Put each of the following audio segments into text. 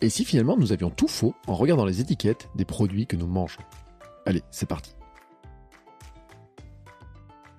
Et si finalement nous avions tout faux en regardant les étiquettes des produits que nous mangeons? Allez, c'est parti.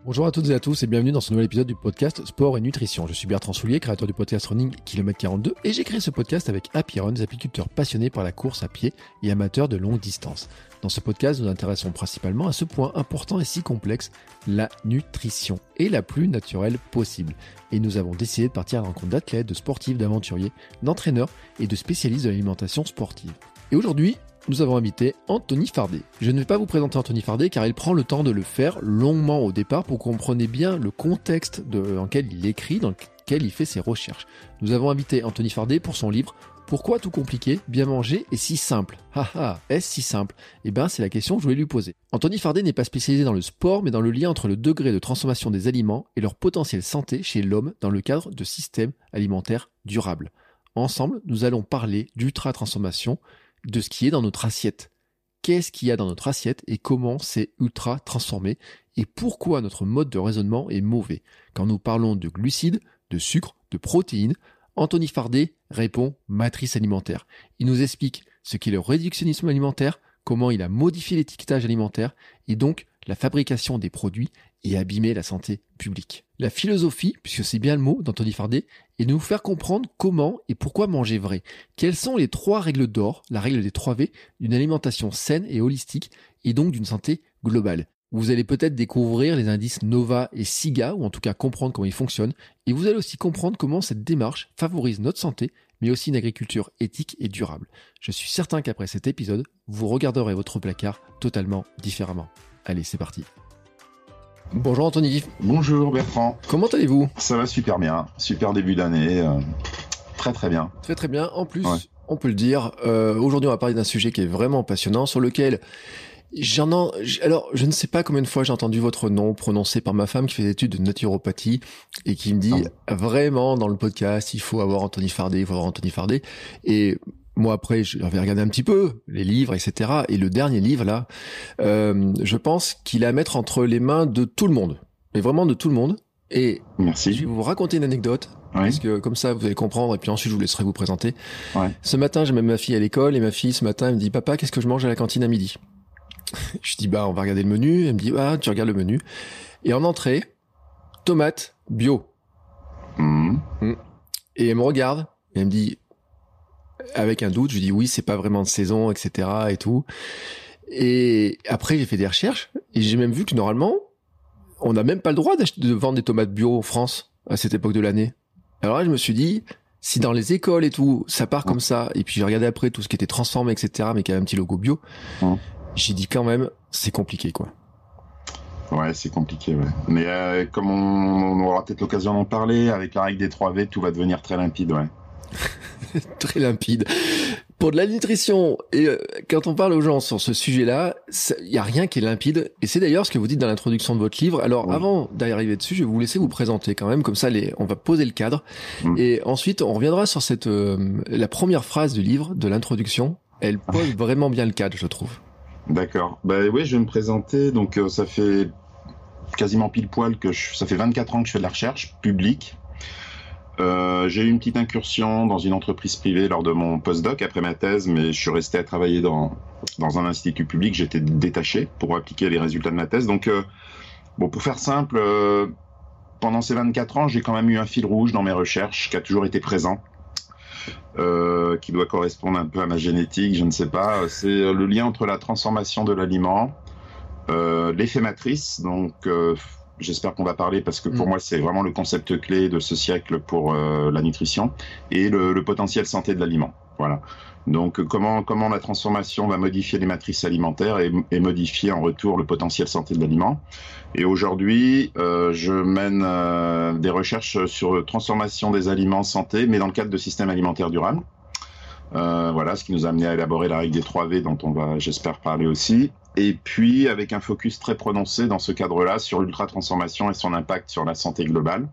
Bonjour à toutes et à tous et bienvenue dans ce nouvel épisode du podcast Sport et Nutrition. Je suis Bertrand Soulier, créateur du podcast Running Kilomètre 42 et j'ai créé ce podcast avec Happy des apiculteurs passionnés par la course à pied et amateurs de longue distance. Dans ce podcast, nous nous intéressons principalement à ce point important et si complexe, la nutrition, et la plus naturelle possible. Et nous avons décidé de partir à la rencontre d'athlètes, de sportifs, d'aventuriers, d'entraîneurs et de spécialistes de l'alimentation sportive. Et aujourd'hui, nous avons invité Anthony Fardet. Je ne vais pas vous présenter Anthony Fardet car il prend le temps de le faire longuement au départ pour comprendre bien le contexte dans lequel il écrit, dans lequel il fait ses recherches. Nous avons invité Anthony Fardet pour son livre pourquoi tout compliqué, bien manger et si simple? Haha, est-ce si simple? Eh bien, c'est la question que je voulais lui poser. Anthony Fardet n'est pas spécialisé dans le sport, mais dans le lien entre le degré de transformation des aliments et leur potentiel santé chez l'homme dans le cadre de systèmes alimentaires durables. Ensemble, nous allons parler d'ultra-transformation, de ce qui est dans notre assiette. Qu'est-ce qu'il y a dans notre assiette et comment c'est ultra transformé et pourquoi notre mode de raisonnement est mauvais? Quand nous parlons de glucides, de sucre, de protéines, Anthony Fardet répond matrice alimentaire. Il nous explique ce qu'est le réductionnisme alimentaire, comment il a modifié l'étiquetage alimentaire et donc la fabrication des produits et abîmé la santé publique. La philosophie, puisque c'est bien le mot d'Anthony Fardet, est de nous faire comprendre comment et pourquoi manger vrai. Quelles sont les trois règles d'or, la règle des trois V, d'une alimentation saine et holistique et donc d'une santé globale. Vous allez peut-être découvrir les indices Nova et SIGA, ou en tout cas comprendre comment ils fonctionnent, et vous allez aussi comprendre comment cette démarche favorise notre santé, mais aussi une agriculture éthique et durable. Je suis certain qu'après cet épisode, vous regarderez votre placard totalement différemment. Allez, c'est parti. Bonjour Anthony. Bonjour Bertrand. Comment allez-vous? Ça va super bien, super début d'année, euh, très très bien. Très très bien. En plus, on peut le dire, euh, aujourd'hui on va parler d'un sujet qui est vraiment passionnant, sur lequel J'en alors je ne sais pas combien de fois j'ai entendu votre nom prononcé par ma femme qui fait des études de naturopathie et qui me dit vraiment dans le podcast il faut avoir Anthony Fardet, il faut avoir Anthony Fardet et moi après j'avais regardé un petit peu les livres etc et le dernier livre là euh, je pense qu'il est à mettre entre les mains de tout le monde mais vraiment de tout le monde et Merci. je vais vous raconter une anecdote parce que comme ça vous allez comprendre et puis ensuite je vous laisserai vous présenter. Ouais. Ce matin j'ai même ma fille à l'école et ma fille ce matin elle me dit papa qu'est-ce que je mange à la cantine à midi? Je dis bah on va regarder le menu. Elle me dit ah tu regardes le menu. Et en entrée, tomate bio. Mmh. Mmh. Et elle me regarde et elle me dit avec un doute, je dis oui c'est pas vraiment de saison etc et tout. Et après j'ai fait des recherches et j'ai même vu que normalement on n'a même pas le droit de vendre des tomates bio en France à cette époque de l'année. Alors là je me suis dit si dans les écoles et tout ça part comme ça et puis j'ai regardé après tout ce qui était transformé etc mais qui avait un petit logo bio. Mmh j'ai dit quand même, c'est compliqué, quoi. Ouais, c'est compliqué, ouais. Mais euh, comme on, aura peut-être l'occasion d'en parler, avec la règle des 3 V, tout va devenir très limpide, ouais. très limpide. Pour de la nutrition, et euh, quand on parle aux gens sur ce sujet-là, il y a rien qui est limpide. Et c'est d'ailleurs ce que vous dites dans l'introduction de votre livre. Alors, avant d'arriver dessus, je vais vous laisser vous présenter quand même, comme ça, les, on va poser le cadre. Mm. Et ensuite, on reviendra sur cette euh, la première phrase du livre, de l'introduction. Elle pose vraiment bien le cadre, je trouve. D'accord. Bah oui, je vais me présenter. Donc euh, ça fait quasiment pile poil que je, ça fait 24 ans que je fais de la recherche publique. Euh, j'ai eu une petite incursion dans une entreprise privée lors de mon postdoc après ma thèse, mais je suis resté à travailler dans, dans un institut public. J'étais détaché pour appliquer les résultats de ma thèse. Donc, euh, bon, pour faire simple, euh, pendant ces 24 ans, j'ai quand même eu un fil rouge dans mes recherches qui a toujours été présent. Qui doit correspondre un peu à ma génétique, je ne sais pas. C'est le lien entre la transformation de l'aliment, l'effet matrice, donc j'espère qu'on va parler parce que pour mm. moi c'est vraiment le concept clé de ce siècle pour euh, la nutrition, et le, le potentiel santé de l'aliment. Voilà. Donc comment, comment la transformation va modifier les matrices alimentaires et, et modifier en retour le potentiel santé de l'aliment. Et aujourd'hui, euh, je mène euh, des recherches sur transformation des aliments santé, mais dans le cadre de systèmes alimentaires durables. Voilà, ce qui nous a amené à élaborer la règle des 3 V dont on va, j'espère, parler aussi. Et puis avec un focus très prononcé dans ce cadre-là sur l'ultra-transformation et son impact sur la santé globale.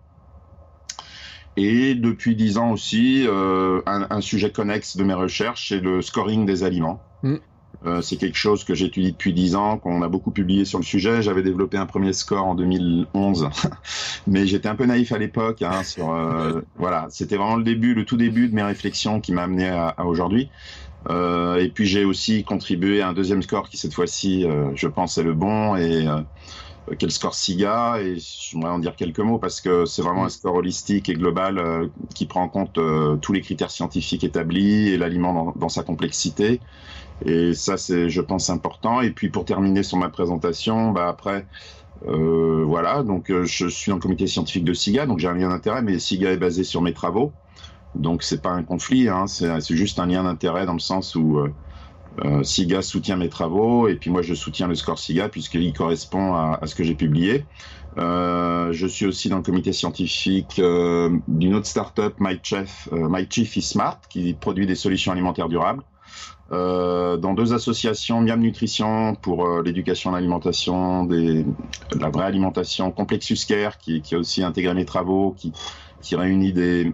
Et depuis dix ans aussi, euh, un, un, sujet connexe de mes recherches, c'est le scoring des aliments. Mm. Euh, c'est quelque chose que j'étudie depuis 10 ans, qu'on a beaucoup publié sur le sujet. J'avais développé un premier score en 2011, mais j'étais un peu naïf à l'époque. Hein, euh, voilà, c'était vraiment le début, le tout début de mes réflexions qui m'a amené à, à aujourd'hui. Euh, et puis j'ai aussi contribué à un deuxième score qui cette fois-ci, euh, je pense, est le bon et euh, quel score SIGA. Et j'aimerais en dire quelques mots parce que c'est vraiment un score holistique et global euh, qui prend en compte tous les critères scientifiques établis et l'aliment dans, dans, sa complexité. Et ça c'est je pense important. Et puis pour terminer sur ma présentation bah après voilà. Donc je suis dans le comité scientifique de SIGA donc j'ai un lien d'intérêt mais SIGA est basé sur mes travaux donc c'est pas un conflit hein, c'est juste un lien d'intérêt dans le sens où euh, SIGA soutient mes travaux et puis moi je soutiens le score SIGA puisqu'il correspond à, ce que j'ai publié. Euh, je suis aussi dans le comité scientifique euh, d'une autre startup, MyChef, euh, MyChief is Smart, qui produit des solutions alimentaires durables. Euh, dans deux associations, Miam Nutrition pour euh, l'éducation à l'alimentation, la vraie alimentation, Complexus Care qui, a aussi intégré mes travaux, qui, réunit des, euh,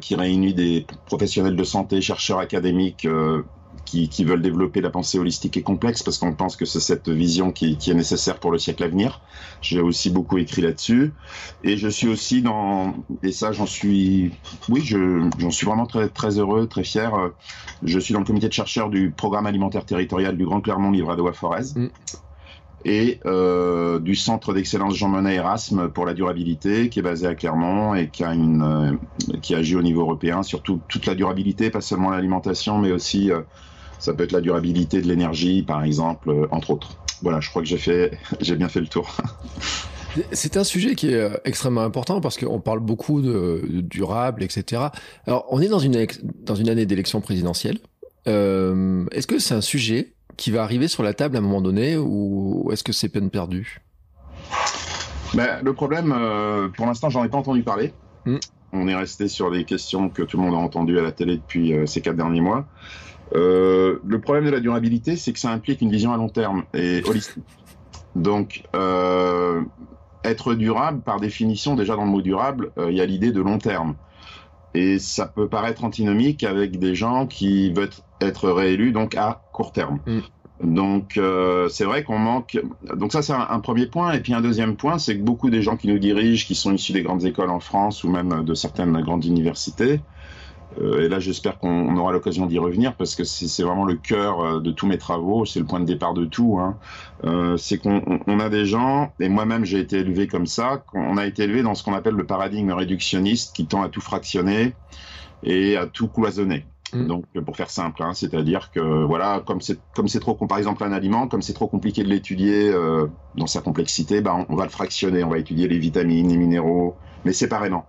qui réunit des professionnels de santé, chercheurs académiques, euh, qui, veulent développer la pensée holistique et complexe parce qu'on pense que c'est cette vision qui, est nécessaire pour le siècle à venir. J'ai aussi beaucoup écrit là-dessus et je suis aussi dans et ça j'en suis oui je j'en suis vraiment très très heureux très fier. Je suis dans le comité de chercheurs du programme alimentaire territorial du Grand Clermont Livradois Forez. Mm et euh, du centre d'excellence Jean Monnet Erasme pour la durabilité qui est basé à Clermont et qui euh, agit au niveau européen sur tout, toute la durabilité, pas seulement l'alimentation, mais aussi euh, ça peut être la durabilité de l'énergie, par exemple, entre autres. Voilà, je crois que j'ai fait j'ai bien fait le tour. C'est un sujet qui est extrêmement important parce qu'on parle beaucoup de, de, durable, etc. Alors, on est dans une dans une année d'élection présidentielle. Est-ce que c'est un sujet qui va arriver sur la table à un moment donné ou est-ce que c'est peine perdue? Ben, Le problème, euh, pour l'instant, j'en ai pas entendu parler. Mm. On est resté sur les questions que tout le monde a entendues à la télé depuis euh, ces quatre derniers mois. Euh, le problème de la durabilité, c'est que ça implique une vision à long terme et holistique. Donc, être durable, par définition, déjà dans le mot durable, il y a l'idée de long terme. Et ça peut paraître antinomique avec des gens qui veulent être réélus donc à court terme. Mm. Donc euh, c'est vrai qu'on manque. Donc ça c'est un, un, premier point. Et puis un deuxième point, c'est que beaucoup des gens qui nous dirigent, qui sont issus des grandes écoles en France ou même de certaines grandes universités, euh, et là j'espère qu'on aura l'occasion d'y revenir parce que c'est vraiment le cœur euh, de tous mes travaux, c'est le point de départ de tout. Hein. Euh, c'est qu'on on a des gens, et moi-même j'ai été élevé comme ça, on a été élevé dans ce qu'on appelle le paradigme réductionniste qui tend à tout fractionner et à tout cloisonner. Mmh. Donc, pour faire simple, hein, c'est-à-dire que voilà, comme c'est comme c'est trop, par exemple un aliment, comme c'est trop compliqué de l'étudier euh, dans sa complexité, bah, on, on, va le fractionner, on va étudier les vitamines, les minéraux, mais séparément.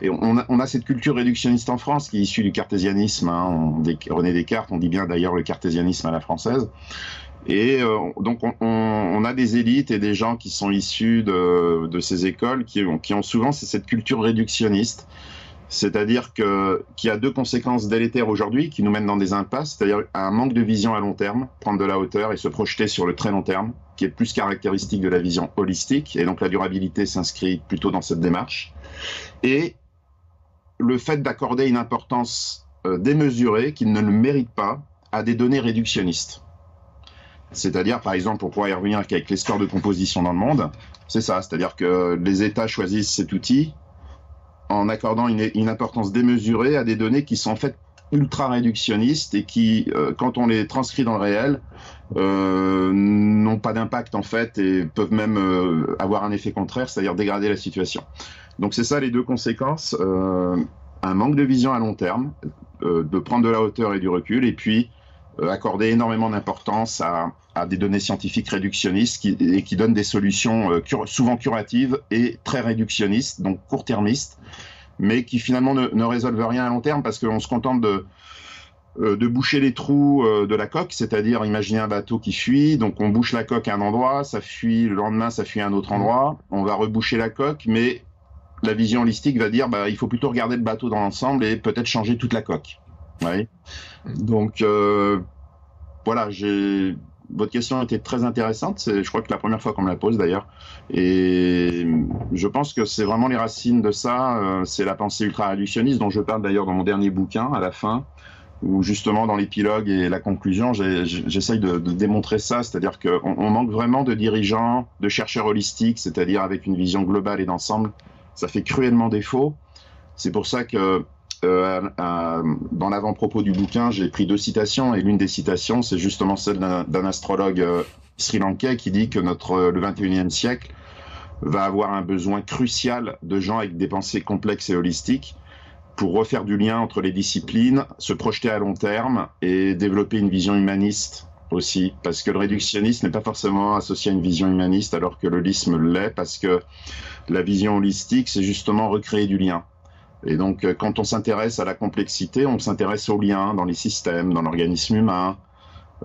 Et on a, on a cette culture réductionniste en France qui est issue du cartésianisme. Hein, on, René Descartes, on dit bien d'ailleurs le cartésianisme à la française. Et euh, donc on, on, a des élites et des gens qui sont issus de, de ces écoles qui, qui ont souvent cette culture réductionniste. C'est-à-dire qu'il y a deux conséquences délétères aujourd'hui qui nous mènent dans des impasses, c'est-à-dire un manque de vision à long terme, prendre de la hauteur et se projeter sur le très long terme, qui est plus caractéristique de la vision holistique, et donc la durabilité s'inscrit plutôt dans cette démarche. Et le fait d'accorder une importance euh, démesurée qui ne le mérite pas à des données réductionnistes. C'est-à-dire, par exemple, on pourrait y revenir avec les scores de composition dans le monde, c'est ça, c'est-à-dire que les États choisissent cet outil en accordant une, importance démesurée à des données qui sont en fait ultra réductionnistes et qui, euh, quand on les transcrit dans le réel, euh, n'ont pas d'impact en fait et peuvent même euh, avoir un effet contraire, c'est-à-dire dégrader la situation. Donc c'est ça les deux conséquences un manque de vision à long terme, de prendre de la hauteur et du recul, et puis accorder énormément d'importance à, à, des données scientifiques réductionnistes qui, et qui donnent des solutions cur souvent curatives et très réductionnistes, donc court-termistes, mais qui finalement ne, ne, résolvent rien à long terme parce qu'on se contente de, euh, de boucher les trous euh, de la coque, c'est-à-dire imaginer un bateau qui fuit, donc on bouche la coque à un endroit, ça fuit, le lendemain ça fuit à un autre endroit, on va reboucher la coque, mais la vision holistique va dire bah, il faut plutôt regarder le bateau dans l'ensemble et peut-être changer toute la coque. Ouais. Donc euh, voilà, j'ai votre question était très intéressante. C'est, je crois que la première fois qu'on me la pose d'ailleurs. Et je pense que c'est vraiment les racines de ça. Euh, c'est la pensée ultra-réductionniste dont je parle d'ailleurs dans mon dernier bouquin à la fin. où justement dans l'épilogue et la conclusion, j'essaye de, démontrer ça, c'est-à-dire qu'on on manque vraiment de dirigeants, de chercheurs holistiques, c'est-à-dire avec une vision globale et d'ensemble. Ça fait cruellement défaut. C'est pour ça que euh, dans l'avant-propos du bouquin, j'ai pris deux citations et l'une des citations, c'est justement celle d'un astrologue euh, sri-lankais qui dit que notre le 21e siècle va avoir un besoin crucial de gens avec des pensées complexes et holistiques pour refaire du lien entre les disciplines, se projeter à long terme et développer une vision humaniste aussi, parce que le réductionnisme n'est pas forcément associé à une vision humaniste, alors que l'holisme l'est, parce que la vision holistique, c'est justement recréer du lien. Et donc, euh, quand on s'intéresse à la complexité, on s'intéresse au lien dans les systèmes, dans l'organisme humain.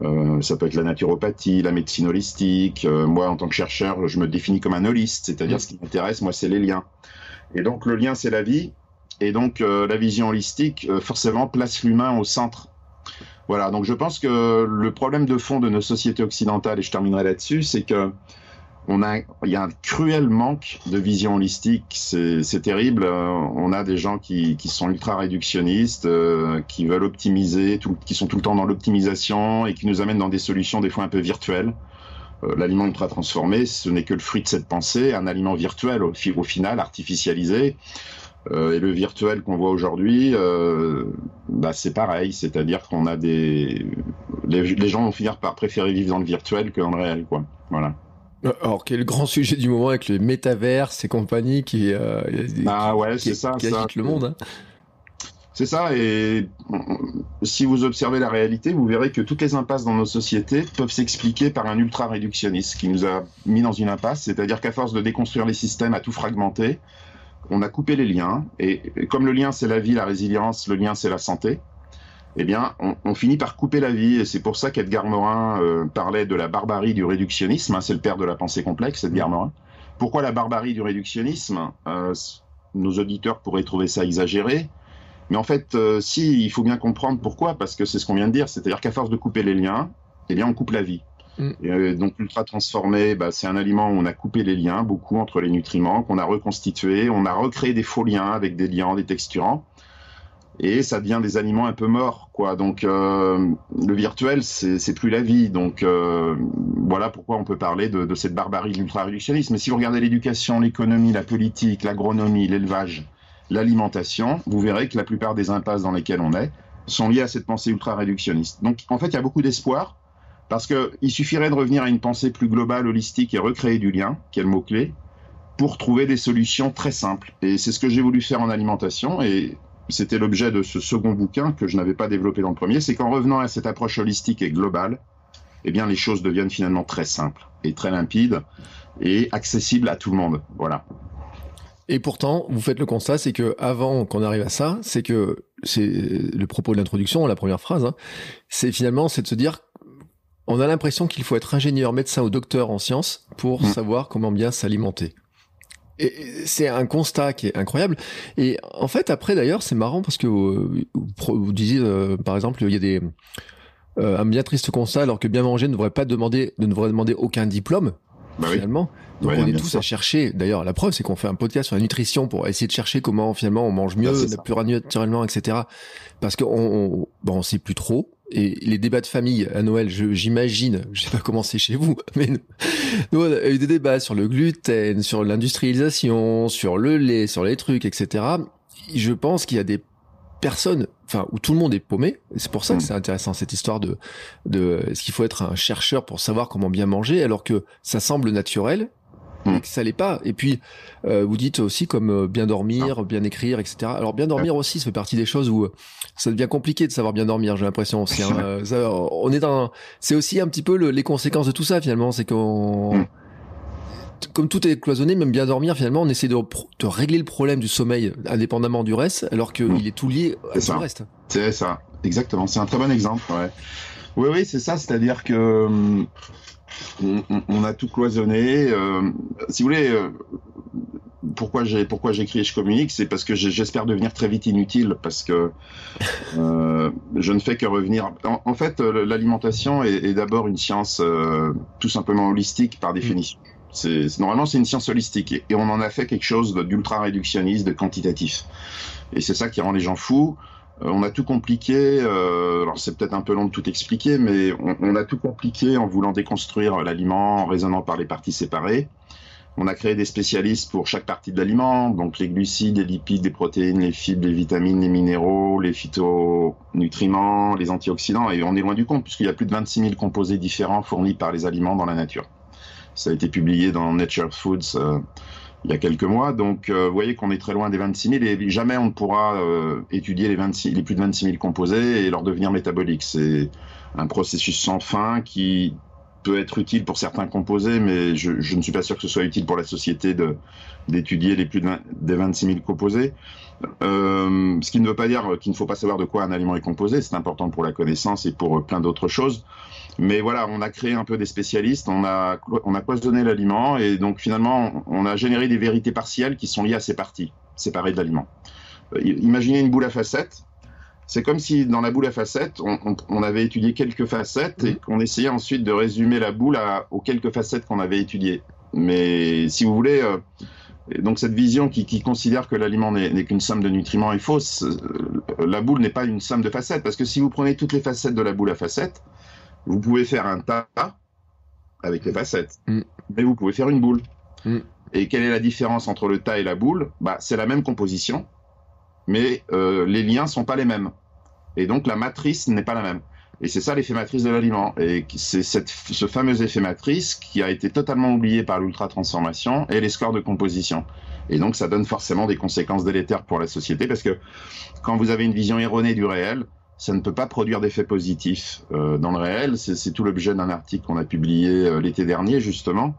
Euh, ça peut être la naturopathie, la médecine holistique. Euh, moi, en tant que chercheur, je me définis comme un holiste, c'est-à-dire ce qui m'intéresse, moi, c'est les liens. Et donc, le lien, c'est la vie. Et donc euh, la vision holistique, forcément, place l'humain au centre. Voilà, donc je pense que le problème de fond de nos sociétés occidentales, et je terminerai là-dessus, c'est que on a, il y a un cruel manque de vision holistique. C'est terrible. Euh, on a des gens qui, qui sont ultra réductionnistes, qui veulent optimiser, qui sont tout le temps dans l'optimisation et qui nous amènent dans des solutions des fois un peu virtuelles. L'aliment ultra transformé, ce n'est que le fruit de cette pensée, un aliment virtuel au, final, artificialisé. Euh, et le virtuel qu'on voit aujourd'hui, euh, bah, c'est pareil, c'est-à-dire qu'on a des les, gens vont finir par préférer vivre dans le virtuel que dans le réel, quoi. Voilà. Euh, alors, quel grand sujet du moment avec le métavers et compagnie qui, euh, ah ouais, c'est ça, qui ça. le monde. Hein. C'est ça, et si vous observez la réalité, vous verrez que toutes les impasses dans nos sociétés peuvent s'expliquer par un ultra-réductionniste qui nous a mis dans une impasse, c'est-à-dire qu'à force de déconstruire les systèmes à tout fragmenter, on a coupé les liens, et comme le lien c'est la vie, la résilience, le lien c'est la santé, eh bien, on, finit par couper la vie, et c'est pour ça qu'Edgar Morin euh, parlait de la barbarie du réductionnisme, hein, c'est le père de la pensée complexe, Edgar Morin. Pourquoi la barbarie du réductionnisme? Euh, Nos auditeurs pourraient trouver ça exagéré, mais en fait, euh, si, il faut bien comprendre pourquoi, parce que c'est ce qu'on vient de dire, c'est-à-dire qu'à force de couper les liens, eh bien, on coupe la vie. Mm. Donc ultra transformé, bah, c'est un aliment où on a coupé les liens beaucoup entre les nutriments, qu'on a reconstitué, on a recréé des faux liens avec des liants, des texturants, et ça devient des aliments un peu morts, quoi. Donc euh, le virtuel, c'est plus la vie. Donc euh, voilà pourquoi on peut parler de, de cette barbarie de l'ultra-réductionnisme. Mais si vous regardez l'éducation, l'économie, la politique, l'agronomie, l'élevage, l'alimentation, vous verrez que la plupart des impasses dans lesquelles on est sont liées à cette pensée ultra-réductionniste. Donc en fait, il y a beaucoup d'espoir parce qu'il suffirait de revenir à une pensée plus globale, holistique et recréer du lien, qui est le mot-clé, pour trouver des solutions très simples. Et c'est ce que j'ai voulu faire en alimentation, et c'était l'objet de ce second bouquin que je n'avais pas développé dans le premier, c'est qu'en revenant à cette approche holistique et globale, eh bien les choses deviennent finalement très simples et très limpides et accessibles à tout le monde. Voilà. Et pourtant, vous faites le constat, c'est que avant qu'on arrive à ça, c'est que c'est le propos de l'introduction, la première phrase, hein, c'est finalement c'est de se dire on a l'impression qu'il faut être ingénieur, médecin ou docteur en sciences pour mm. savoir comment bien s'alimenter. Et c'est un constat qui est incroyable. Et en fait, après d'ailleurs, c'est marrant parce que euh, vous, disiez, euh, par exemple, il y a des euh, un bien triste constat, alors que bien manger ne devrait pas demander, ne devrait demander aucun diplôme. Bah finalement, donc on est tous à chercher. D'ailleurs, la preuve, c'est qu'on fait un podcast sur la nutrition pour essayer de chercher comment finalement on mange mieux, bah, plus naturellement, etc. Parce qu'on on, bon, on sait plus trop et les débats de famille à Noël, j'imagine, je, pas comment c'est chez vous, mais nous, on a eu des débats sur le gluten, sur l'industrialisation, sur le lait, sur les trucs, etc. Je pense qu'il y a des personnes, enfin, où tout le monde est paumé. C'est pour ça que mm. c'est intéressant cette histoire de, de, est-ce qu'il faut être un chercheur pour savoir comment bien manger, alors que ça semble naturel, Mm. que ça l'est pas. Et puis, euh, vous dites aussi comme euh, bien dormir, bien écrire, etc. Alors bien dormir aussi, ça fait partie des choses où euh, ça devient compliqué de savoir bien dormir. J'ai l'impression aussi. Hein. on est dans, c'est aussi un petit peu les conséquences de tout ça finalement, c'est qu'on mm. comme tout est cloisonné, même bien dormir, finalement, on essaie de, de régler le problème du sommeil indépendamment du reste, alors qu'il mm. est tout lié à tout le reste. C'est ça, exactement. C'est un très bon exemple. Ouais. Oui, oui, c'est ça. C'est-à-dire que on, a tout cloisonné. Euh, si vous voulez, euh, pourquoi j'ai pourquoi j'écris et je communique, c'est parce que j'espère devenir très vite inutile, parce que euh, je ne fais que revenir. En, fait, l'alimentation est, d'abord une science tout simplement holistique par définition. C'est normalement c'est une science holistique et, on en a fait quelque chose d'ultra réductionniste, de quantitatif. Et c'est ça qui rend les gens fous. On a tout compliqué. alors c'est peut-être un peu long de tout expliquer, mais on, a tout compliqué en voulant déconstruire l'aliment, en raisonnant par les parties séparées. On a créé des spécialistes pour chaque partie de l'aliment, donc les glucides, les lipides, les protéines, les fibres, les vitamines, les minéraux, les phytonutriments, les antioxydants, et on est loin du compte puisqu'il y a plus de 26 000 composés différents fournis par les aliments dans la nature. Ça a été publié dans Nature Foods euh, il y a quelques mois, donc euh, vous voyez qu'on est très loin des 26 000 et jamais on ne pourra euh, étudier les, 26, les plus de 26 000 composés et leur devenir métabolique. C'est un processus sans fin qui peut être utile pour certains composés, mais je, ne suis pas sûr que ce soit utile pour la société d'étudier les plus de des 26 000 composés. Euh, ce qui ne veut pas dire qu'il ne faut pas savoir de quoi un aliment est composé, c'est important pour la connaissance et pour plein d'autres choses. Mais voilà, on a créé un peu des spécialistes, on a, on a cloisonné l'aliment et donc finalement on a généré des vérités partielles qui sont liées à ces parties séparées de l'aliment. Euh, imaginez une boule à facettes, c'est comme si dans la boule à facettes, on, avait étudié quelques facettes et mhm. qu'on essayait ensuite de résumer la boule aux quelques facettes qu'on avait étudiées. Mais si vous voulez, euh, donc cette vision qui, considère que l'aliment n'est qu'une somme de nutriments est fausse. Euh, la boule n'est pas une somme de facettes parce que si vous prenez toutes les facettes de la boule à facettes, vous pouvez faire un tas avec les facettes, mm. mais vous pouvez faire une boule. Mm. Et quelle est la différence entre le tas et la boule? Bah, C'est la même composition, mais euh, les liens sont pas les mêmes. Et donc la matrice n'est pas la même. Et c'est ça l'effet matrice de l'aliment. Et c'est ce fameux effet matrice qui a été totalement oublié par l'ultra-transformation et les scores de composition. Et donc ça donne forcément des conséquences délétères pour la société parce que quand vous avez une vision erronée du réel, ça ne peut pas produire d'effets positifs euh, dans le réel. C'est tout l'objet d'un article qu'on a publié euh, l'été dernier justement.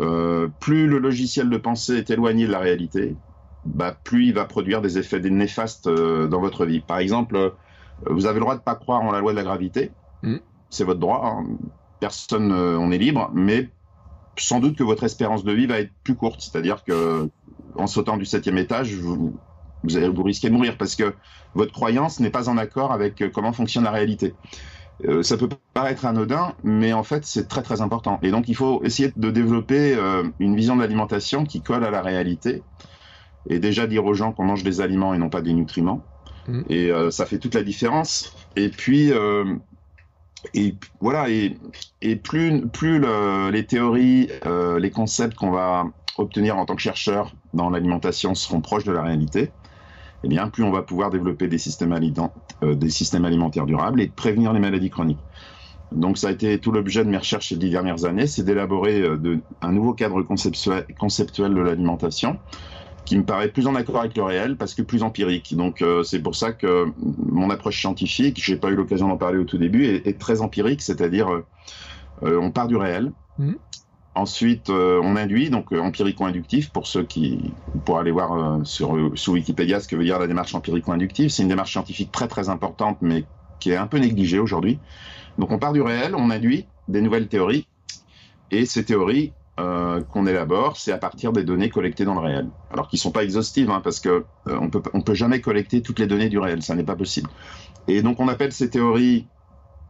Euh, plus le logiciel de pensée est éloigné de la réalité, bah, plus il va produire des effets néfastes dans votre vie. Par exemple, vous avez le droit de ne pas croire en la loi de la gravité. Mm. C'est votre droit. Hein. Personne, on est libre, mais sans doute que votre espérance de vie va être plus courte. C'est-à-dire que en sautant du septième étage, vous, vous, allez, vous risquez de mourir parce que votre croyance n'est pas en accord avec comment fonctionne la réalité. ça peut paraître anodin, mais en fait, c'est très très important. Et donc, il faut essayer de développer une vision de l'alimentation qui colle à la réalité et déjà dire aux gens qu'on mange des aliments et non pas des nutriments. Mm. Et euh, ça fait toute la différence. Et puis, euh, et voilà, et, et plus, plus les théories, euh, les concepts qu'on va obtenir en tant que chercheur dans l'alimentation seront proches de la réalité, eh bien, plus on va pouvoir développer des systèmes, des systèmes alimentaires durables et prévenir les maladies chroniques. Donc ça a été tout l'objet de mes recherches ces dix dernières années, c'est d'élaborer un nouveau cadre conceptuel, de l'alimentation qui me paraît plus en accord avec le réel parce que plus empirique. Donc euh, c'est pour ça que mon approche scientifique, j'ai pas eu l'occasion d'en parler au tout début, est, très empirique, c'est-à-dire euh, euh, on part du réel. Mmh. Ensuite, on induit, donc empirico-inductif, pour ceux qui pour aller voir sur, sous Wikipédia ce que veut dire la démarche empirico-inductive. C'est une démarche scientifique très très importante, mais qui est un peu négligée aujourd'hui. Donc on part du réel, on induit des nouvelles théories, et ces théories euh, qu'on élabore, c'est à partir des données collectées dans le réel. Alors qu'ils ne sont pas exhaustives, hein, parce qu'on euh, ne peut, on peut jamais collecter toutes les données du réel, ça n'est pas possible. Et donc on appelle ces théories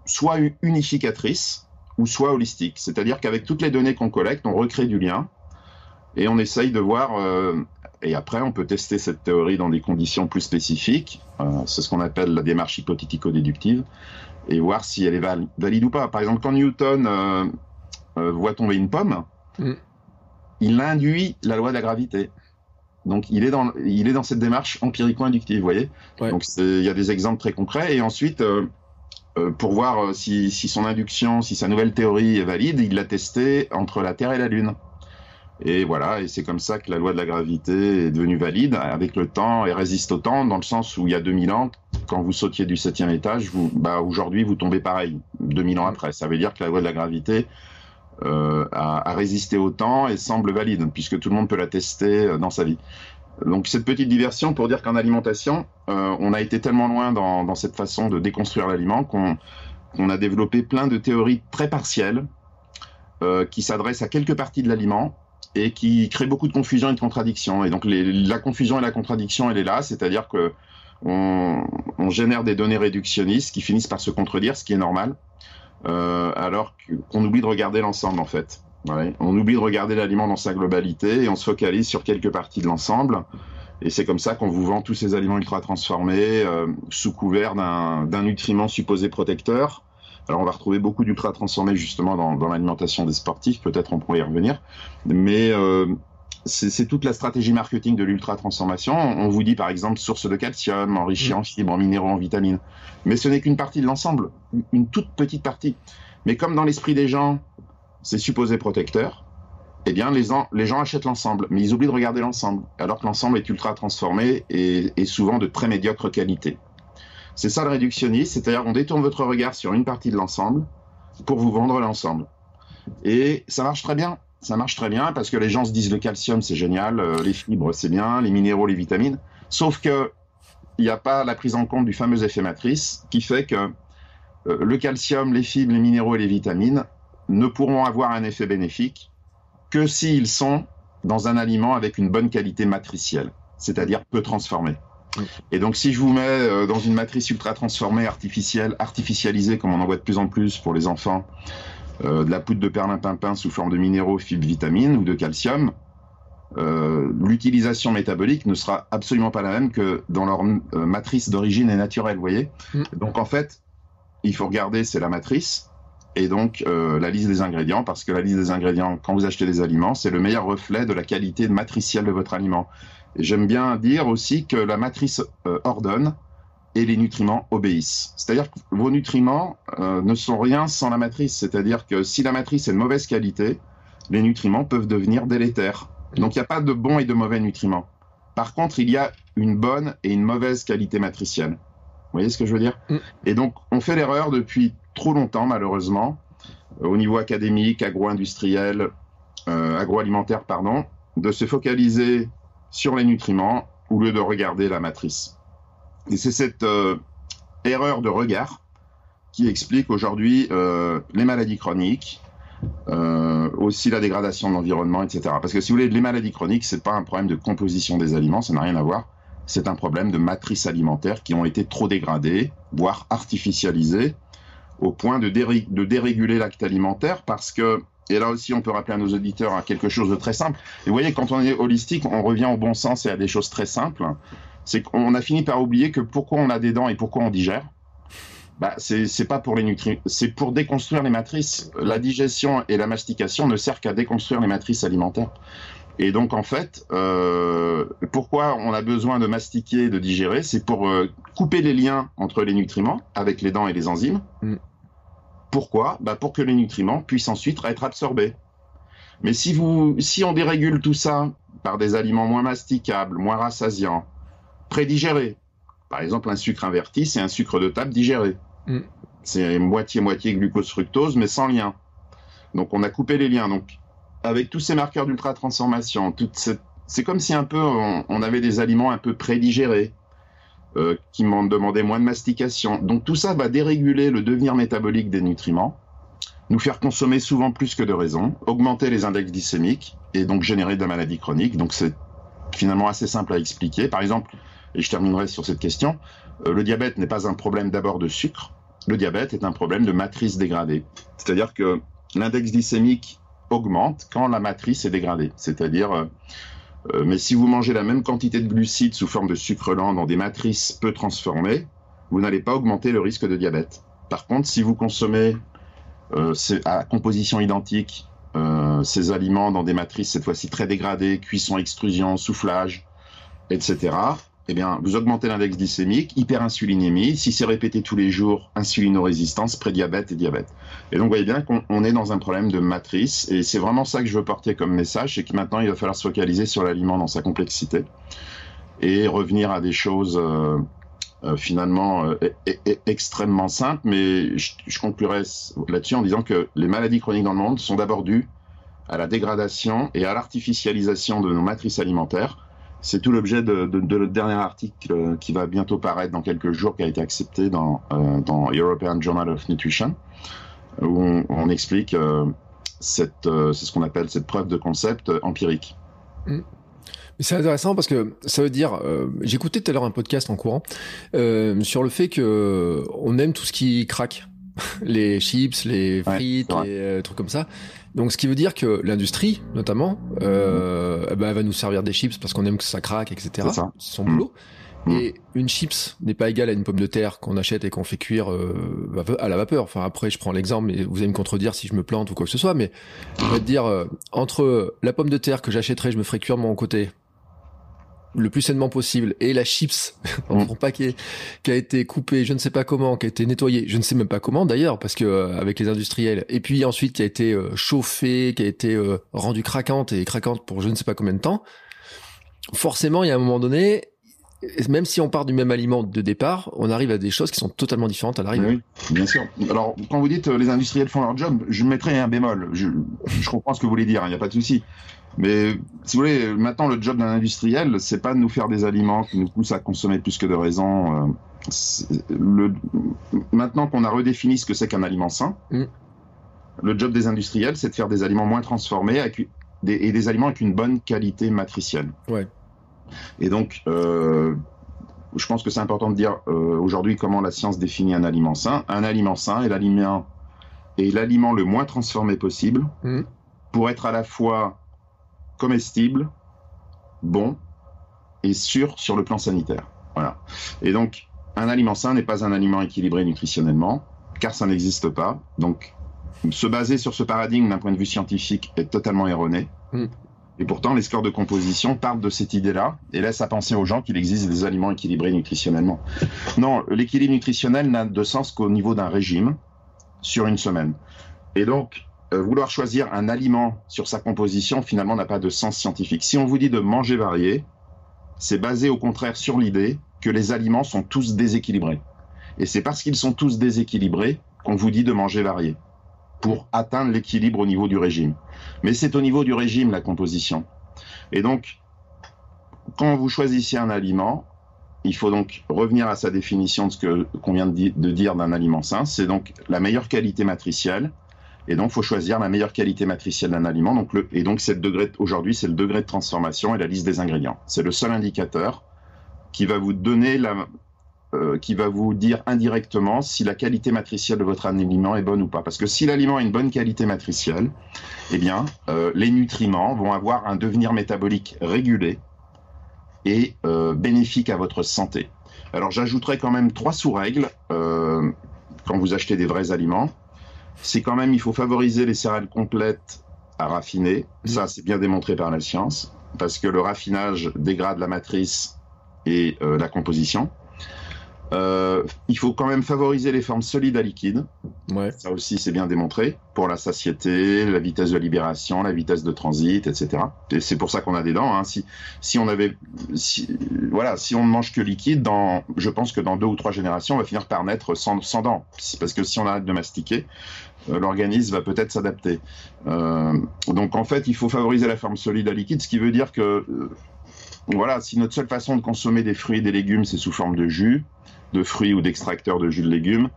soit unificatrices ou soit holistiques. C'est-à-dire qu'avec toutes les données qu'on collecte, on recrée du lien et on essaye de voir. Euh, et après, on peut tester cette théorie dans des conditions plus spécifiques. c'est ce qu'on appelle la démarche hypothético-déductive et voir si elle est valide ou pas. Par exemple, quand Newton voit tomber une pomme, Mm. Il induit la loi de la gravité. Donc il est dans, il est dans cette démarche empirico-inductive, vous voyez? Donc il y a des exemples très concrets. Et ensuite, euh, euh, pour voir euh, si, son induction, si sa nouvelle théorie est valide, il l'a testé entre la Terre et la Lune. Et voilà, et c'est comme ça que la loi de la gravité est devenue valide avec le temps et résiste au temps, dans le sens où il y a 2000 ans, quand vous sautiez du septième étage, vous, bah, aujourd'hui vous tombez pareil, 2000 ans après. Ça veut dire que la loi de la gravité euh, à, résister au temps et semble valide, puisque tout le monde peut la tester euh, dans sa vie. Donc cette petite diversion pour dire qu'en alimentation, euh, on a été tellement loin dans, cette façon de déconstruire l'aliment qu'on a développé plein de théories très partielles qui s'adressent à quelques parties de l'aliment et qui créent beaucoup de confusion et de contradictions. Et donc la confusion et la contradiction, elle est là, c'est-à-dire que on, génère des données réductionnistes qui finissent par se contredire, ce qui est normal. Euh, alors qu'on oublie de regarder l'ensemble en fait. On oublie de regarder l'aliment dans sa globalité et on se focalise sur quelques parties de l'ensemble. Et c'est comme ça qu'on vous vend tous ces aliments ultra transformés euh, sous couvert d'un nutriment supposé protecteur. Alors on va retrouver beaucoup d'ultra transformés justement dans, dans l'alimentation des sportifs, peut-être on pourrait y revenir. Mais euh, c'est toute la stratégie marketing de l'ultra transformation. On vous dit par exemple source de calcium, enrichi en fibres, en minéraux, en vitamines. Mais ce n'est qu'une partie de l'ensemble, une toute petite partie. Mais comme dans l'esprit des gens, c'est supposé protecteur, eh bien les, gens achètent l'ensemble, mais ils oublient de regarder l'ensemble, alors que l'ensemble est ultra transformé et, souvent de très médiocre qualité. C'est ça le réductionnisme, c'est-à-dire on détourne votre regard sur une partie de l'ensemble pour vous vendre l'ensemble. Et ça marche très bien ça marche très bien parce que les gens se disent le calcium c'est génial, euh, les fibres c'est bien, les minéraux, les vitamines. Sauf que il n'y a pas la prise en compte du fameux effet matrice qui fait que euh, le calcium, les fibres, les minéraux et les vitamines ne pourront avoir un effet bénéfique que s'ils sont dans un aliment avec une bonne qualité matricielle, c'est-à-dire peu transformé. Et donc, si je vous mets euh, dans une matrice ultra transformée, artificielle, artificialisée, comme on en voit de plus en plus pour les enfants, euh, de la poudre de perlimpinpin sous forme de minéraux, fibres, vitamines ou de calcium, euh, l'utilisation métabolique ne sera absolument pas la même que dans leur euh, matrice d'origine et naturelle, vous voyez? Mm. Donc en fait, il faut regarder, c'est la matrice, et donc la liste des ingrédients, parce que la liste des ingrédients, quand vous achetez des aliments, c'est le meilleur reflet de la qualité matricielle de votre aliment. J'aime bien dire aussi que la matrice ordonne, et les nutriments obéissent. C'est-à-dire que vos nutriments euh, ne sont rien sans la matrice. C'est-à-dire que si la matrice est de mauvaise qualité, les nutriments peuvent devenir délétères. Donc il n'y a pas de bons et de mauvais nutriments. Par contre, il y a une bonne et une mauvaise qualité matricielle. Vous voyez ce que je veux dire? Mm. Et donc on fait l'erreur depuis trop longtemps, malheureusement, au niveau académique, agro-industriel, euh, agroalimentaire, pardon, de se focaliser sur les nutriments au lieu de regarder la matrice. Et c'est cette euh, erreur de regard qui explique aujourd'hui euh, les maladies chroniques, euh, aussi la dégradation de l'environnement, etc. Parce que si vous voulez, les maladies chroniques, c'est pas un problème de composition des aliments, ça n'a rien à voir. C'est un problème de matrices alimentaires qui ont été trop dégradées, voire artificialisées, au point de, déréguler l'acte alimentaire, parce que et là aussi, on peut rappeler à nos auditeurs à quelque chose de très simple. Et vous voyez, quand on est holistique, on revient au bon sens et à des choses très simples c'est qu'on a fini par oublier que pourquoi on a des dents et pourquoi on digère. Bah, c'est pas pour les nutriments, c'est pour déconstruire les matrices. La digestion et la mastication ne servent qu'à déconstruire les matrices alimentaires. Et donc en fait, euh, pourquoi on a besoin de mastiquer, de digérer, c'est pour euh, couper les liens entre les nutriments avec les dents et les enzymes. Mm. Pourquoi? Bah Pour que les nutriments puissent ensuite être absorbés. Mais si, vous, si on dérégule tout ça par des aliments moins masticables, moins rassasiants, prédigéré. Par exemple, un sucre inverti, c'est un sucre de table digéré. Mm. C'est moitié-moitié glucose-fructose, mais sans lien. Donc, on a coupé les liens. Donc, avec tous ces marqueurs d'ultra-transformation, c'est comme si un peu on, avait des aliments un peu prédigérés, euh, qui m'ont demandé moins de mastication. Donc, tout ça va déréguler le devenir métabolique des nutriments, nous faire consommer souvent plus que de raison, augmenter les index glycémiques et donc générer de la maladie chronique. Donc, c'est finalement assez simple à expliquer. Par exemple, et je terminerai sur cette question, euh, le diabète n'est pas un problème d'abord de sucre, le diabète est un problème de matrice dégradée. C'est-à-dire que l'index glycémique augmente quand la matrice est dégradée. C'est-à-dire, euh, euh, mais si vous mangez la même quantité de glucides sous forme de sucre lent dans des matrices peu transformées, vous n'allez pas augmenter le risque de diabète. Par contre, si vous consommez à composition identique ces aliments dans des matrices cette fois-ci très dégradées, cuisson, extrusion, soufflage, etc., eh bien, vous augmentez l'index glycémique, hyperinsulinémie. Si c'est répété tous les jours, insulinorésistance, prédiabète et diabète. Et donc, vous voyez bien qu'on est dans un problème de matrice. Et c'est vraiment ça que je veux porter comme message, c'est que maintenant, il va falloir se focaliser sur l'aliment dans sa complexité et revenir à des choses euh, euh, finalement euh, extrêmement simples. Mais je, je conclurai là-dessus en disant que les maladies chroniques dans le monde sont d'abord dues à la dégradation et à l'artificialisation de nos matrices alimentaires c'est tout l'objet de, notre dernier article euh, qui va bientôt paraître dans quelques jours, qui a été accepté dans, euh, dans European Journal of Nutrition, où on, explique euh, cette, c'est ce qu'on appelle cette preuve de concept empirique. Mm. C'est intéressant parce que ça veut dire, j'écoutais tout à l'heure un podcast en courant sur le fait que on aime tout ce qui craque. les chips, les frites, les euh, trucs comme ça. Donc, ce qui veut dire que l'industrie, notamment, euh, ben, elle va nous servir des chips parce qu'on aime que ça craque, etc. C'est son boulot. Mm. Et une chips n'est pas égale à une pomme de terre qu'on achète et qu'on fait cuire euh, à la vapeur. Enfin après, je prends l'exemple, mais vous allez me contredire si je me plante ou quoi que ce soit. Mais on va te dire euh, entre la pomme de terre que j'achèterais, je me ferais cuire de mon côté le plus sainement possible et la chips dans mon paquet qui a été coupé, je ne sais pas comment, qui a été nettoyé, je ne sais même pas comment d'ailleurs parce que euh, avec les industriels et puis ensuite qui a été chauffé, qui a été rendu craquante et craquante pour je ne sais pas combien de temps. Forcément, il y a un moment donné, même si on part du même aliment de départ, on arrive à des choses qui sont totalement différentes à l'arrivée. Oui, bien sûr. Alors, quand vous dites euh, les industriels font leur job, je mettrai un bémol. Je, comprends ce que vous voulez dire, il hein, n'y a pas de souci. Mais si vous voulez, maintenant le job d'un industriel, c'est pas de nous faire des aliments qui nous poussent à consommer plus que de raison. Euh, maintenant qu'on a redéfini ce que c'est qu'un aliment sain, mm. le job des industriels, c'est de faire des aliments moins transformés et des aliments avec une bonne qualité matricielle. Ouais. Et donc, euh, je pense que c'est important de dire euh, aujourd'hui comment la science définit un aliment sain. Un aliment sain est l'aliment est l'aliment le moins transformé possible mmh. pour être à la fois comestible, bon et sûr sur le plan sanitaire. Voilà. Et donc, un aliment sain n'est pas un aliment équilibré nutritionnellement, car ça n'existe pas. Donc, se baser sur ce paradigme d'un point de vue scientifique est totalement erroné. Mmh. Et pourtant, les scores de composition partent de cette idée-là et laissent à penser aux gens qu'il existe des aliments équilibrés nutritionnellement. Non, l'équilibre nutritionnel n'a de sens qu'au niveau d'un régime sur une semaine. Et donc, vouloir choisir un aliment sur sa composition, finalement, n'a pas de sens scientifique. Si on vous dit de manger varié, c'est basé au contraire sur l'idée que les aliments sont tous déséquilibrés. Et c'est parce qu'ils sont tous déséquilibrés qu'on vous dit de manger varié pour atteindre l'équilibre au niveau du régime. Mais c'est au niveau du régime la composition. Et donc, quand vous choisissez un aliment, il faut donc revenir à sa définition de ce qu'on vient de, dire d'un aliment sain. C'est donc la meilleure qualité matricielle. Et donc, il faut choisir la meilleure qualité matricielle d'un aliment. Donc, et donc, aujourd'hui, c'est le degré de transformation et la liste des ingrédients. C'est le seul indicateur qui va vous donner euh, qui va vous dire indirectement si la qualité matricielle de votre aliment est bonne ou pas. Parce que si l'aliment a une bonne qualité matricielle, eh bien, euh, les nutriments vont avoir un devenir métabolique régulé et euh, bénéfique à votre santé. Alors j'ajouterai quand même trois sous-règles quand vous achetez des vrais aliments. C'est quand même, il faut favoriser les céréales complètes à raffiner. Mmh. Ça, c'est bien démontré par la science, parce que le raffinage dégrade la matrice et la composition. Euh, il faut quand même favoriser les formes solides à liquide. Ouais. Ça aussi, c'est bien démontré pour la satiété, la vitesse de libération, la vitesse de transit, etc. Et c'est pour ça qu'on a des dents. Hein. Si, si on avait, si, voilà, si on ne mange que liquide, dans, je pense que dans deux ou trois générations, on va finir par naître sans, sans dents. Parce que si on arrête de mastiquer, euh, l'organisme va peut-être s'adapter. Euh, donc en fait, il faut favoriser la forme solide à liquide, ce qui veut dire que euh, voilà, si notre seule façon de consommer des fruits et des légumes, c'est sous forme de jus, de fruits ou d'extracteurs de jus de légumes,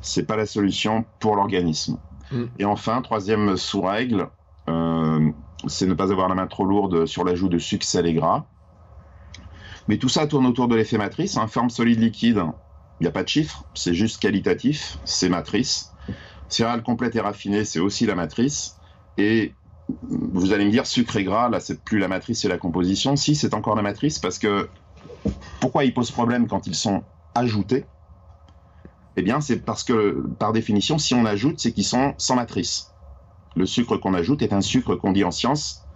c'est pas la solution pour l'organisme. Mm. Et enfin, troisième sous-règle, euh, c'est ne pas avoir la main trop lourde sur l'ajout de sucre, sel et gras. Mais tout ça tourne autour de l'effet matrice. Hein. Forme solide liquide, il n'y a pas de chiffre, c'est juste qualitatif, c'est matrice. Céréales complète et raffinée, c'est aussi la matrice. Et vous allez me dire sucre et gras, là c'est plus la matrice, c'est la composition. Si, c'est encore la matrice parce que pourquoi ils posent problème quand ils sont ajouter, eh bien, c'est parce que, par définition, si on ajoute, c'est qu'ils sont sans matrice. Le sucre qu'on ajoute est un sucre qu'on dit en science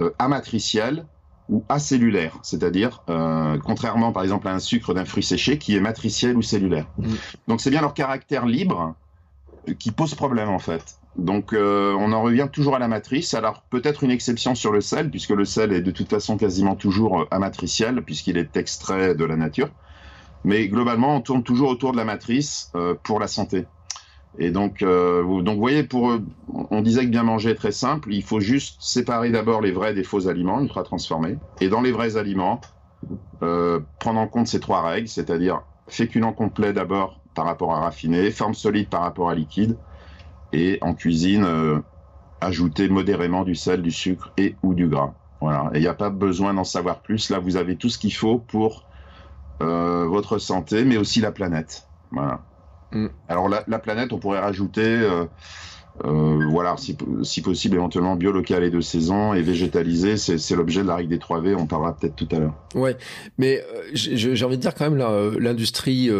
euh, amatriciel ou acellulaire, c'est-à-dire, euh, contrairement par exemple à un sucre d'un fruit séché qui est matriciel ou cellulaire. Mm. Donc c'est bien leur caractère libre qui pose problème en fait. Donc euh, on en revient toujours à la matrice. Alors peut-être une exception sur le sel, puisque le sel est de toute façon quasiment toujours amatriciel, puisqu'il est extrait de la nature. Mais globalement, on tourne toujours autour de la matrice euh, pour la santé. Et donc, euh, vous, donc, vous voyez, pour, on disait que bien manger est très simple. Il faut juste séparer d'abord les vrais des faux aliments, ultra transformés. Et dans les vrais aliments, euh, prendre en compte ces trois règles, c'est-à-dire féculent complet d'abord par rapport à raffiné, forme solide par rapport à liquide, et en cuisine, ajouter modérément du sel, du sucre et ou du gras. Voilà. Et il n'y a pas besoin d'en savoir plus. Là, vous avez tout ce qu'il faut pour euh, votre santé, mais aussi la planète. Voilà. Mm. Alors la, planète, on pourrait rajouter, euh, euh, voilà, si, possible, éventuellement bio, local et de saison et végétalisé. C'est l'objet de la règle des 3V. On parlera peut-être tout à l'heure. Ouais, mais j'ai envie de dire quand même l'industrie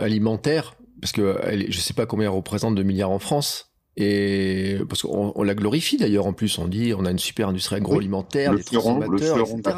alimentaire, parce que elle, je sais pas combien elle représente de milliards en France. Et parce qu'on on la glorifie d'ailleurs en plus, on dit on a une super industrie agroalimentaire, le, fleuron, le fleuron etc.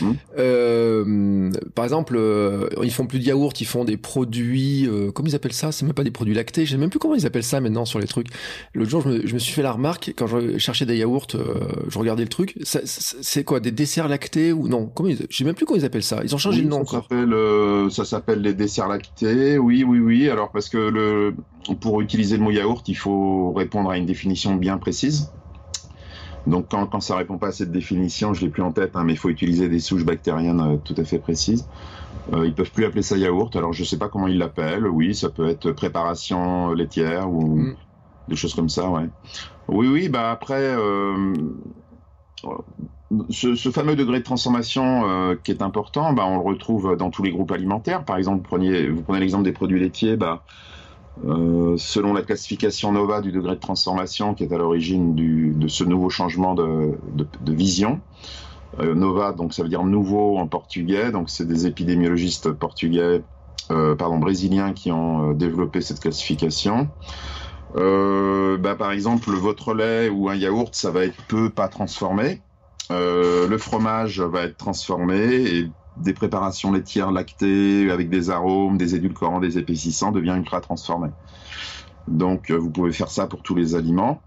Mmh. Euh, par exemple, euh, ils font plus de yaourt, ils font des produits, euh, comment ils appellent ça? C'est même pas des produits lactés, je sais même plus comment ils appellent ça maintenant sur les trucs. L'autre jour, je me, je me, suis fait la remarque quand je cherchais des yaourts, euh, je regardais le truc. C'est quoi des desserts lactés ou non? Comment ils, Je sais même plus comment ils appellent ça. Ils ont changé le nom ça S'appelle, ça s'appelle les desserts lactés. Oui, oui, oui. Alors parce que le pour utiliser le mot yaourt, il faut répondre à une définition bien précise. Donc quand, quand ça répond pas à cette définition, je l'ai plus en tête, hein, mais il faut utiliser des souches bactériennes euh, tout à fait précises. Euh, ils peuvent plus appeler ça yaourt, alors je sais pas comment ils l'appellent. Oui, ça peut être préparation laitière ou mm. des choses comme ça, ouais. Oui, oui, bah après, euh, ce, fameux degré de transformation euh, qui est important, bah, on le retrouve dans tous les groupes alimentaires. Par exemple, prenez, vous prenez l'exemple des produits laitiers, bah, euh, selon la classification NOVA du degré de transformation qui est à l'origine de ce nouveau changement de, vision. Euh, NOVA, donc ça veut dire nouveau en portugais, donc c'est des épidémiologistes portugais, euh, pardon, brésiliens qui ont développé cette classification. Bah, par exemple, votre lait ou un yaourt, ça va être peu, pas transformé. le fromage va être transformé et des préparations laitières lactées avec des arômes, des édulcorants, des épaississants devient ultra transformé. Donc euh, vous pouvez faire ça pour tous les aliments.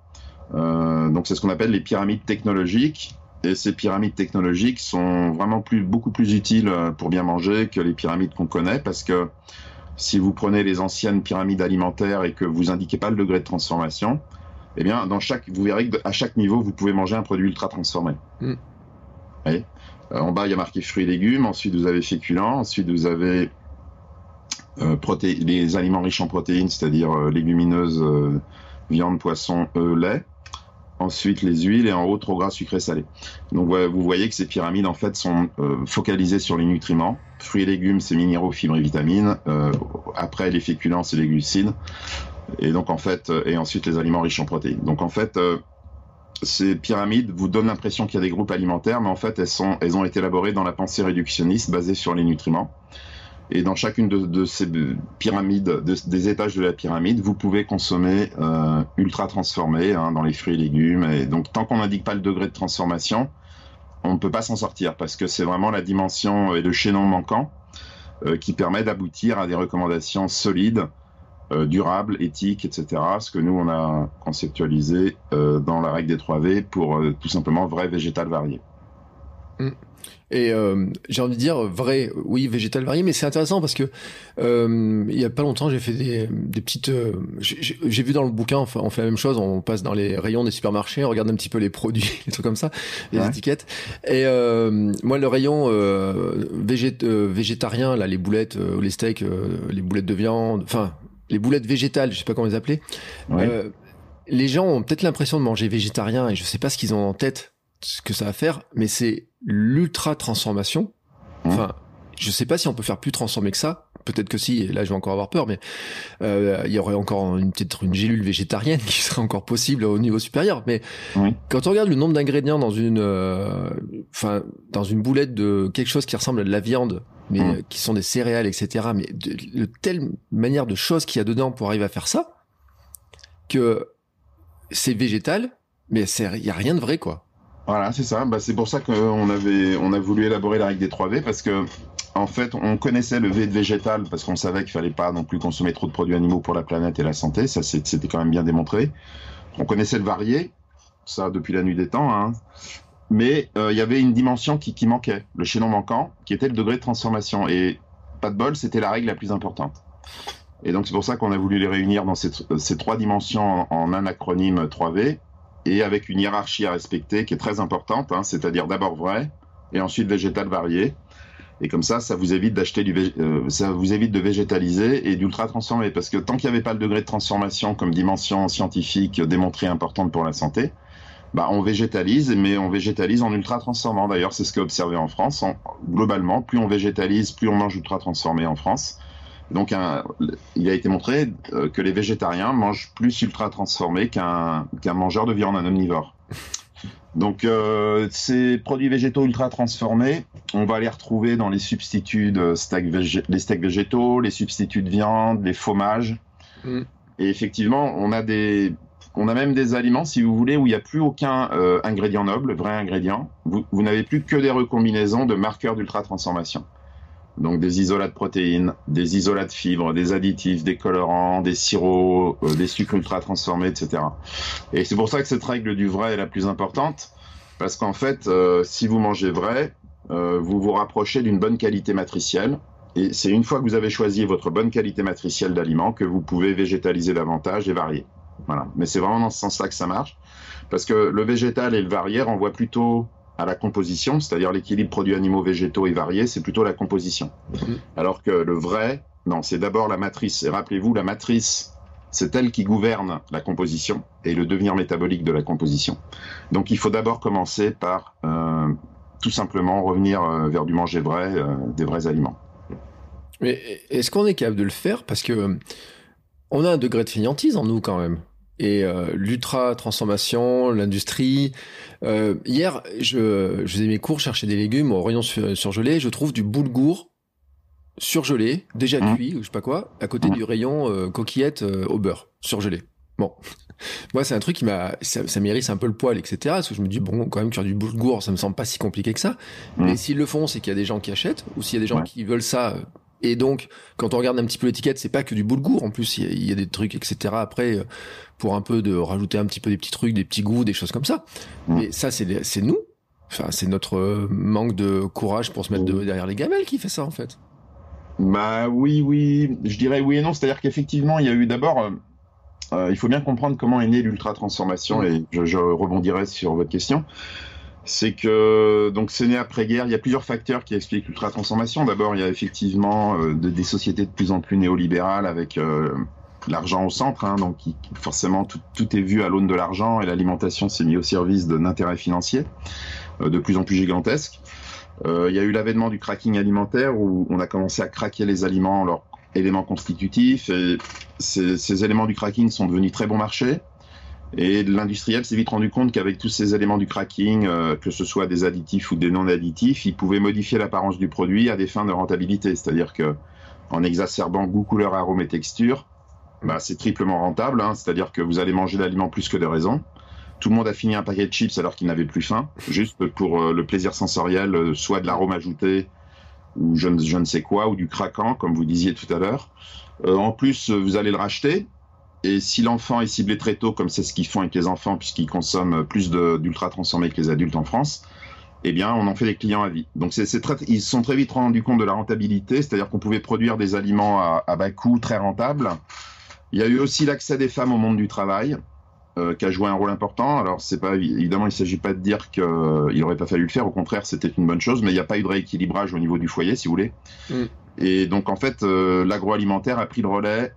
Euh, donc c'est ce qu'on appelle les pyramides technologiques. Et ces pyramides technologiques sont vraiment plus, beaucoup plus utiles euh, pour bien manger que les pyramides qu'on connaît parce que si vous prenez les anciennes pyramides alimentaires et que vous indiquez pas le degré de transformation, eh bien, dans chaque, vous verrez qu'à chaque niveau, vous pouvez manger un produit ultra transformé. Mm. En bas, il y a marqué fruits et légumes. Ensuite, vous avez féculents. Ensuite, vous avez euh, les aliments riches en protéines, c'est-à-dire euh, légumineuses, viande, poisson, œufs, lait. Ensuite, les huiles et en haut, trop gras, sucré, salé. Donc, vous voyez que ces pyramides, en fait, sont focalisées sur les nutriments. Fruits et légumes, c'est minéraux, fibres et vitamines. après, les féculents, c'est les glucides. Et donc, en fait, et ensuite, les aliments riches en protéines. Donc, en fait, ces pyramides vous donnent l'impression qu'il y a des groupes alimentaires, mais en fait, elles, sont, elles ont été élaborées dans la pensée réductionniste basée sur les nutriments. Et dans chacune de, ces pyramides, des étages de la pyramide, vous pouvez consommer euh, ultra transformé hein, dans les fruits et légumes. Et donc, tant qu'on n'indique pas le degré de transformation, on ne peut pas s'en sortir parce que c'est vraiment la dimension et le chaînon manquant euh, qui permet d'aboutir à des recommandations solides durable, éthique, etc. Ce que nous, on a conceptualisé euh, dans la règle des 3V pour euh, tout simplement vrai végétal varié. Mm. Et j'ai envie de dire vrai, oui, végétal varié, mais c'est intéressant parce que il y a pas longtemps, j'ai fait des, petites. j'ai vu dans le bouquin, enfin, on fait la même chose, on passe dans les rayons des supermarchés, on regarde un petit peu les produits, les trucs comme ça, les étiquettes. Et moi, le rayon végétarien, là, les boulettes, les steaks, les boulettes de viande, enfin, les boulettes végétales, je sais pas comment les appeler. Euh, les gens ont peut-être l'impression de manger végétarien et je sais pas ce qu'ils ont en tête, ce que ça va faire, mais c'est l'ultra transformation. Mmh. Enfin, je sais pas si on peut faire plus transformer que ça. Peut-être que si, et là je vais encore avoir peur, mais euh, il y aurait encore une peut-être une gélule végétarienne qui serait encore possible au niveau supérieur. Mais quand on regarde le nombre d'ingrédients dans une, euh, enfin dans une boulette de quelque chose qui ressemble à de la viande, mais mmh. qui sont des céréales, etc. Mais de, telle manière de choses qu'il y a dedans pour arriver à faire ça, que c'est végétal, mais il y a rien de vrai, quoi. Voilà, c'est ça. Bah, c'est pour ça qu'on avait, on a voulu élaborer la règle des 3 V parce que, en fait, on connaissait le V de végétal parce qu'on savait qu'il fallait pas non plus consommer trop de produits animaux pour la planète et la santé. Ça, c'était quand même bien démontré. On connaissait le varié, ça depuis la nuit des temps. Hein mais euh, il y avait une dimension qui, manquait, le chaînon manquant, qui était le degré de transformation. Et pas de bol, c'était la règle la plus importante. Et donc c'est pour ça qu'on a voulu les réunir dans ces, trois dimensions en, un acronyme 3V, et avec une hiérarchie à respecter qui est très importante, hein, c'est-à-dire d'abord vrai, et ensuite végétal varié. Et comme ça, ça vous évite d'acheter du, euh, ça vous évite de végétaliser et d'ultra transformer, parce que tant qu'il n'y avait pas le degré de transformation comme dimension scientifique démontrée importante pour la santé, bah, on végétalise, mais on végétalise en ultra transformant. D'ailleurs, c'est ce qu'a observé en France. globalement, plus on végétalise, plus on mange ultra transformé en France. Donc, il a été montré euh, que les végétariens mangent plus ultra transformés qu'un qu'un mangeur de viande, un omnivore. Donc, euh, ces produits végétaux ultra transformés, on va les retrouver dans les substituts de steak les steaks végétaux, les substituts de viande, les fromages. Mm. Et effectivement, on a des, on a même des aliments, si vous voulez, où il n'y a plus aucun euh, ingrédient noble, vrai ingrédient. Vous, n'avez plus que des recombinaisons de marqueurs d'ultra transformation. Donc des isolats de protéines, des isolats de fibres, des additifs, des colorants, des sirops, euh, des sucres ultra transformés, etc. Et c'est pour ça que cette règle du vrai est la plus importante, parce qu'en fait, euh, si vous mangez vrai, vous vous rapprochez d'une bonne qualité matricielle. Et c'est une fois que vous avez choisi votre bonne qualité matricielle d'aliments que vous pouvez végétaliser davantage et varier. Voilà. Mais c'est vraiment dans ce sens-là que ça marche. Parce que le végétal et le varié renvoient plutôt à la composition, c'est-à-dire l'équilibre produits animaux, végétaux et variés, c'est plutôt la composition. Mhm. Alors que le vrai, non, c'est d'abord la matrice. Et rappelez-vous, la matrice, c'est elle qui gouverne la composition et le devenir métabolique de la composition. Donc il faut d'abord commencer par euh, tout simplement revenir euh, vers du manger vrai, euh, des vrais aliments. Mais est-ce qu'on est capable de le faire? Parce que on a un degré de fainéantise en nous quand même et euh, l'ultra transformation, l'industrie. Euh, hier, je, je, faisais mes cours, chercher des légumes au rayon surgelé, je trouve du boulgour surgelé, déjà mmh. cuit ou je sais pas quoi, à côté mmh. du rayon euh, coquillette au beurre surgelé. Bon, moi c'est un truc qui m'a, ça, ça m'irrisse un peu le poil, etc. Parce que je me dis bon, quand même cuire du boulgour, ça me semble pas si compliqué que ça. Mmh. Mais s'ils le font, c'est qu'il y a des gens qui achètent, ou s'il y a des gens qui veulent ça et donc, quand on regarde un petit peu l'étiquette, c'est pas que du boulgour. En plus, il y, a des trucs, etc. Après, euh, pour un peu de rajouter un petit peu des petits trucs, des petits goûts, des choses comme ça. Mm. Mais ça, c'est c'est nous. Enfin, c'est notre euh, manque de courage pour se mettre mm. derrière les gamelles qui fait ça, en fait. Bah oui, oui. Je dirais oui et non. C'est-à-dire qu'effectivement, il y a eu d'abord. Euh, il faut bien comprendre comment est née l'ultra transformation mm. et je, je rebondirai sur votre question c'est que donc c'est né après-guerre. Il y a plusieurs facteurs qui expliquent l'ultra-transformation. D'abord, il y a effectivement euh, des sociétés de plus en plus néolibérales avec euh, l'argent au centre, hein, donc forcément tout, est vu à l'aune de l'argent et l'alimentation s'est mise au service d'un intérêt financier euh, de plus en plus gigantesque. il y a eu l'avènement du cracking alimentaire où on a commencé à craquer les aliments, leurs éléments constitutifs, et ces, ces éléments du cracking sont devenus très bon marché. Et l'industriel s'est vite rendu compte qu'avec tous ces éléments du cracking, euh, que ce soit des additifs ou des non-additifs, il pouvait modifier l'apparence du produit à des fins de rentabilité. C'est-à-dire que en exacerbant goût, couleur, arôme et texture, bah, c'est triplement rentable. Hein. C'est-à-dire que vous allez manger l'aliment plus que de raison. Tout le monde a fini un paquet de chips alors qu'il n'avait plus faim, juste pour euh, le plaisir sensoriel, euh, soit de l'arôme ajouté ou je ne, je ne, sais quoi, ou du craquant, comme vous disiez tout à l'heure. en plus, vous allez le racheter, et si l'enfant est ciblé très tôt, comme c'est ce qu'ils font avec les enfants, puisqu'ils consomment plus d'ultra transformés que les adultes en France, eh bien, on en fait des clients à vie. Donc, c'est très, ils se sont très vite rendus compte de la rentabilité, c'est-à-dire qu'on pouvait produire des aliments à, bas coût, très rentables. Il y a eu aussi l'accès des femmes au monde du travail, euh, qui a joué un rôle important. Alors, c'est pas évidemment, il ne s'agit pas de dire qu'il n'aurait pas fallu le faire. Au contraire, c'était une bonne chose, mais il n'y a pas eu de rééquilibrage au niveau du foyer, si vous voulez. Mm. Et donc, en fait, euh, l'agroalimentaire a pris le relais euh,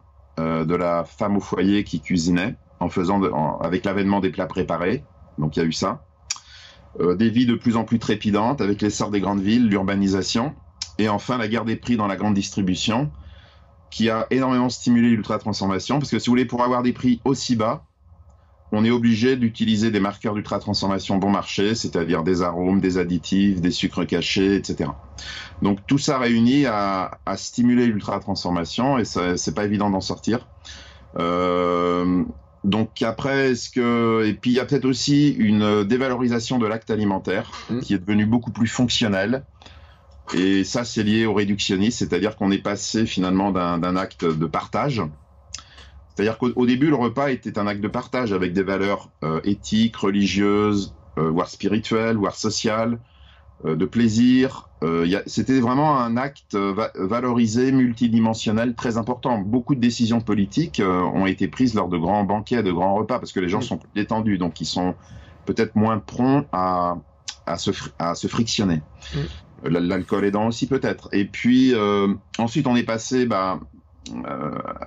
de la femme au foyer qui cuisinait en faisant avec l'avènement des plats préparés. Donc il y a eu ça. Euh, des vies de plus en plus trépidantes avec l'essor des grandes villes, l'urbanisation. Et enfin la guerre des prix dans la grande distribution qui a énormément stimulé l'ultra-transformation. Parce que si vous voulez, pour avoir des prix aussi bas, on est obligé d'utiliser des marqueurs d'ultra-transformation bon marché, c'est-à-dire des arômes, des additifs, des sucres cachés, etc. Donc tout ça réuni à, stimuler l'ultra-transformation et c'est pas évident d'en sortir. Euh, donc après, est-ce que et puis il y a peut-être aussi une dévalorisation de l'acte alimentaire mmh. qui est devenu beaucoup plus fonctionnel. Et ça, c'est lié au réductionnisme, c'est-à-dire qu'on est passé finalement d'un acte de partage c'est-à-dire qu'au début, le repas était un acte de partage avec des valeurs euh, éthiques, religieuses, euh, voire spirituelles, voire sociales, euh, de plaisir. C'était vraiment un acte valorisé, multidimensionnel, très important. Beaucoup de décisions politiques ont été prises lors de grands banquets, de grands repas, parce que les gens sont plus détendus, donc ils sont peut-être moins prompts à, à, se, à se frictionner. Mm. L'alcool aidant aussi peut-être. Et puis ensuite, on est passé... Bah,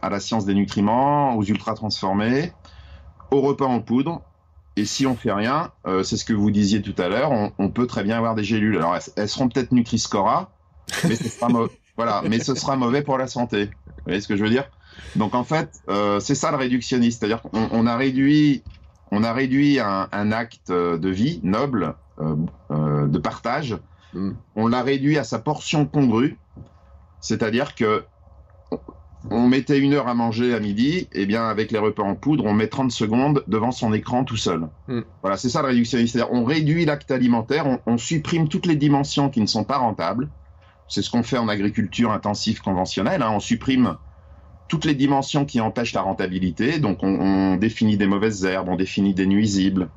à la science des nutriments, aux ultra transformés, au repas en poudre. Et si on fait rien, euh, c'est ce que vous disiez tout à l'heure, on, peut très bien avoir des gélules. Alors elles, seront peut-être Nutri-Score mais ce sera voilà, mais ce sera mauvais pour la santé. Vous voyez ce que je veux dire? Donc en fait, euh, c'est ça le réductionnisme, c'est-à-dire qu'on on a réduit, on a réduit un, un acte de vie noble, euh, euh, de partage, Mm. on l'a réduit à sa portion congrue, c'est-à-dire que on mettait une heure à manger à midi, et bien avec les repas en poudre, on met 30 secondes devant son écran tout seul. Mm. Voilà, c'est ça le réductionnisme. C'est-à-dire on réduit l'acte alimentaire, on, on supprime toutes les dimensions qui ne sont pas rentables. C'est ce qu'on fait en agriculture intensive conventionnelle. hein. On supprime toutes les dimensions qui empêchent la rentabilité. Donc on, on définit des mauvaises herbes, on définit des nuisibles,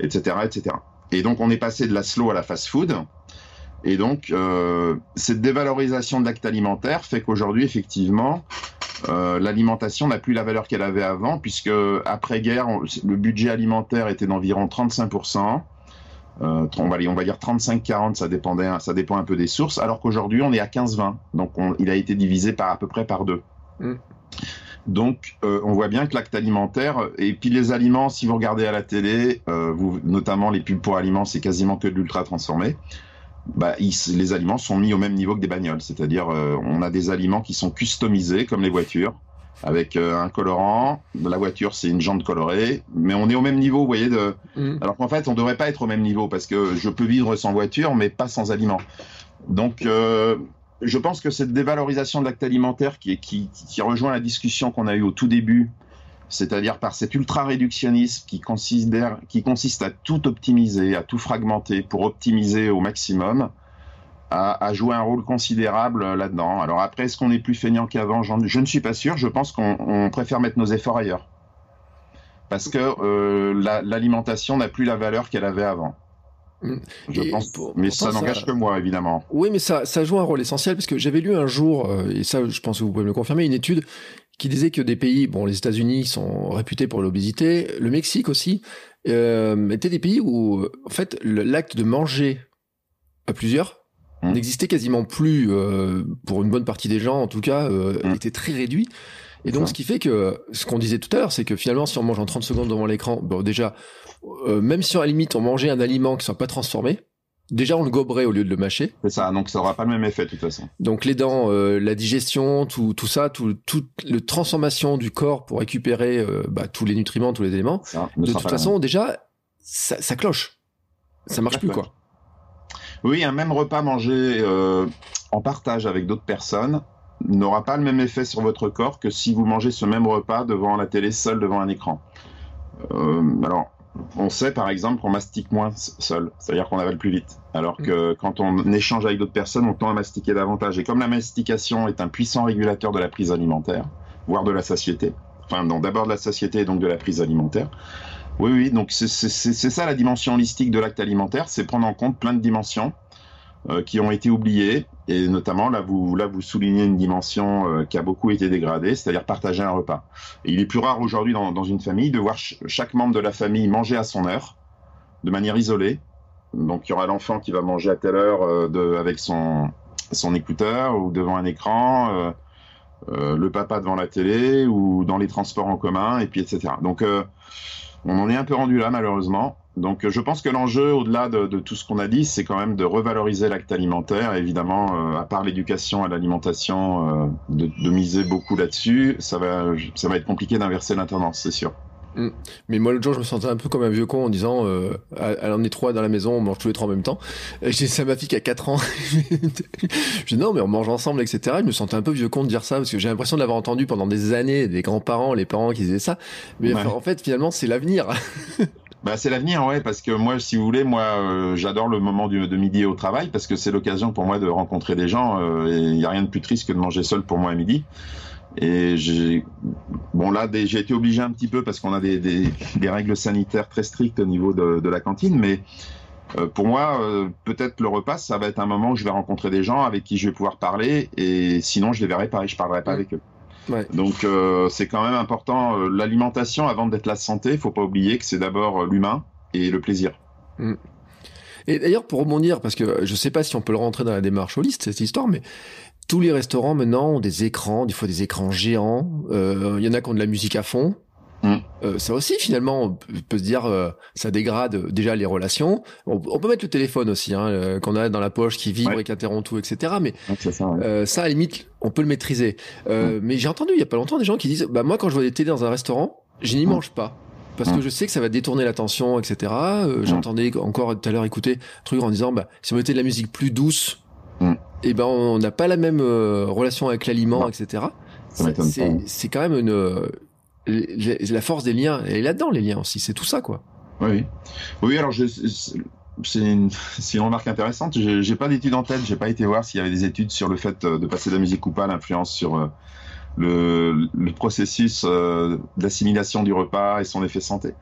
etc., etc. Et donc on est passé de la slow à la fast-food. Et donc, euh, cette dévalorisation de l'acte alimentaire fait qu'aujourd'hui, effectivement, euh, l'alimentation n'a plus la valeur qu'elle avait avant, puisque après-guerre, le budget alimentaire était d'environ 35%. Euh, on, va, aller- on va dire 35-40, ça, dépendait, ça dépend un peu des sources, alors qu'aujourd'hui, on est à 15-20. Donc, on- il a été divisé par à peu près par deux. Mm. Donc, euh, on voit bien que l'acte alimentaire, et puis les aliments, si vous regardez à la télé, vous, notamment les pubs pour aliments, c'est quasiment que de l'ultra transformé bah, ils- les aliments sont mis au même niveau que des bagnoles. C'est-à-dire, euh, on a des aliments qui sont customisés comme les voitures, avec euh, un colorant. La voiture, c'est une jante colorée, mais on est au même niveau, vous voyez. De... Mm. Alors qu'en fait, on devrait pas être au même niveau parce que je peux vivre sans voiture, mais pas sans aliments. Donc, euh, je pense que cette dévalorisation de l'acte alimentaire qui, est- qui, qui rejoint la discussion qu'on a eue au tout début, c'est-à-dire par cet ultra-réductionnisme qui, considère, qui consiste à tout optimiser, à tout fragmenter pour optimiser au maximum, a, a joué un rôle considérable là-dedans. Alors après, est-ce qu'on est plus feignant qu'avant? Je ne suis pas sûr. Je pense qu'on on préfère mettre nos efforts ailleurs. Parce que euh, la- l'alimentation n'a plus la valeur qu'elle avait avant. Mm. Je Et pense. pour- mais pourtant, ça n'engage que moi, évidemment. Oui, mais ça, ça joue un rôle essentiel parce que j'avais lu un jour, euh, et ça, je pense que vous pouvez me le confirmer, une étude qui disait que des pays, bon, les États-Unis sont réputés pour l'obésité, le Mexique aussi, euh, étaient des pays où, en fait, l'acte de manger à plusieurs Mm. n'existait quasiment plus euh, pour une bonne partie des gens, en tout cas, euh, Mm. était très réduit. Et donc, ce qui fait que, ce qu'on disait tout à l'heure, c'est que finalement, si on mange en 30 secondes devant l'écran, bon, déjà, euh, même si à la limite on mangeait un aliment qui soit pas transformé, déjà on le goberait au lieu de le mâcher. C'est ça. Donc ça aura pas le même effet de toute façon. Donc les dents, euh, la digestion, tout, tout ça, tout, toute la transformation du corps pour récupérer euh, bah, tous les nutriments, tous les éléments. Ça De toute façon, déjà, ça, ça cloche. Ça marche plus, quoi. Oui, un même repas mangé euh, en partage avec d'autres personnes n'aura pas le même effet sur votre corps que si vous mangez ce même repas devant la télé seul devant un écran. Alors, on sait par exemple qu'on mastique moins seul, c'est-à-dire qu'on avale plus vite. Alors que quand on échange avec d'autres personnes, on tend à mastiquer davantage. Et comme la mastication est un puissant régulateur de la prise alimentaire, voire de la satiété, enfin non, d'abord de la satiété et donc de la prise alimentaire, oui, oui, donc c'est ça la dimension holistique de l'acte alimentaire, c'est prendre en compte plein de dimensions euh, qui ont été oubliées, et notamment là vous, soulignez une dimension euh, qui a beaucoup été dégradée, c'est-à-dire partager un repas. Il est plus rare aujourd'hui dans, une famille de voir ch- chaque membre de la famille manger à son heure, de manière isolée. Donc il y aura l'enfant qui va manger à telle heure euh, avec son, écouteur ou devant un écran, euh, le papa devant la télé ou dans les transports en commun, et puis etc. Donc on en est un peu rendu là malheureusement. Donc euh, je pense que l'enjeu, au-delà de, de tout ce qu'on a dit, c'est quand même de revaloriser l'acte alimentaire. Évidemment, euh, à part l'éducation à l'alimentation, euh, de, de miser beaucoup là-dessus, ça va, ça va être compliqué d'inverser la tendance, c'est sûr. Mais moi, l'autre jour, je me sentais un peu comme un vieux con en disant, euh, elle en est trois dans la maison, on mange tous les trois en même temps. J'ai ça à ma fille qui a 4 ans. je dis non, mais on mange ensemble, etc. Je me sentais un peu vieux con de dire ça parce que j'ai l'impression de l'avoir entendu pendant des années des grands-parents, les parents qui disaient ça. Mais Ouais. en fait, finalement, c'est l'avenir. Bah, c'est l'avenir, ouais, parce que moi, si vous voulez, moi, euh, j'adore le moment du, de midi au travail parce que c'est l'occasion pour moi de rencontrer des gens. euh, et il n'y a rien de plus triste que de manger seul pour moi à midi. Et j'ai, bon là, des- j'ai été obligé un petit peu parce qu'on a des, des, des règles sanitaires très strictes au niveau de, de la cantine, mais euh, pour moi, euh, peut-être le repas, ça va être un moment où je vais rencontrer des gens avec qui je vais pouvoir parler, et sinon je les verrai pas et je parlerai pas Ouais. avec eux. Ouais. Donc euh, c'est quand même important. euh, L'alimentation, avant d'être la santé, faut pas oublier que c'est d'abord euh, l'humain et le plaisir. Et d'ailleurs, pour rebondir, parce que je sais pas si on peut le rentrer dans la démarche holiste, cette histoire, mais tous les restaurants maintenant ont des écrans, des fois des écrans géants. Euh, Il y en a qui ont de la musique à fond. Mm. euh, ça aussi finalement on peut se dire euh, ça dégrade déjà les relations. On, peut mettre le téléphone aussi hein, euh, qu'on a dans la poche qui vibre et qui interrompt tout, etc. Mais ça, ouais. ça, à la limite on peut le maîtriser. Mais j'ai entendu il y a pas longtemps des gens qui disent bah moi quand je vois des télé dans un restaurant je n'y mange pas parce que je sais que ça va détourner l'attention, etc. J'entendais encore tout à l'heure écouter un truc en disant bah si on mettait de la musique plus douce, et eh ben on n'a pas la même relation avec l'aliment, etc. C'est quand même une la force des liens, elle est là-dedans, les liens aussi, c'est tout ça, quoi. Oui, oui, alors c'est une, remarque intéressante. J'ai pas d'études en tête, j'ai pas été voir s'il y avait des études sur le fait euh, de passer de la musique ou pas, l'influence sur euh, le, processus euh, d'assimilation du repas et son effet santé.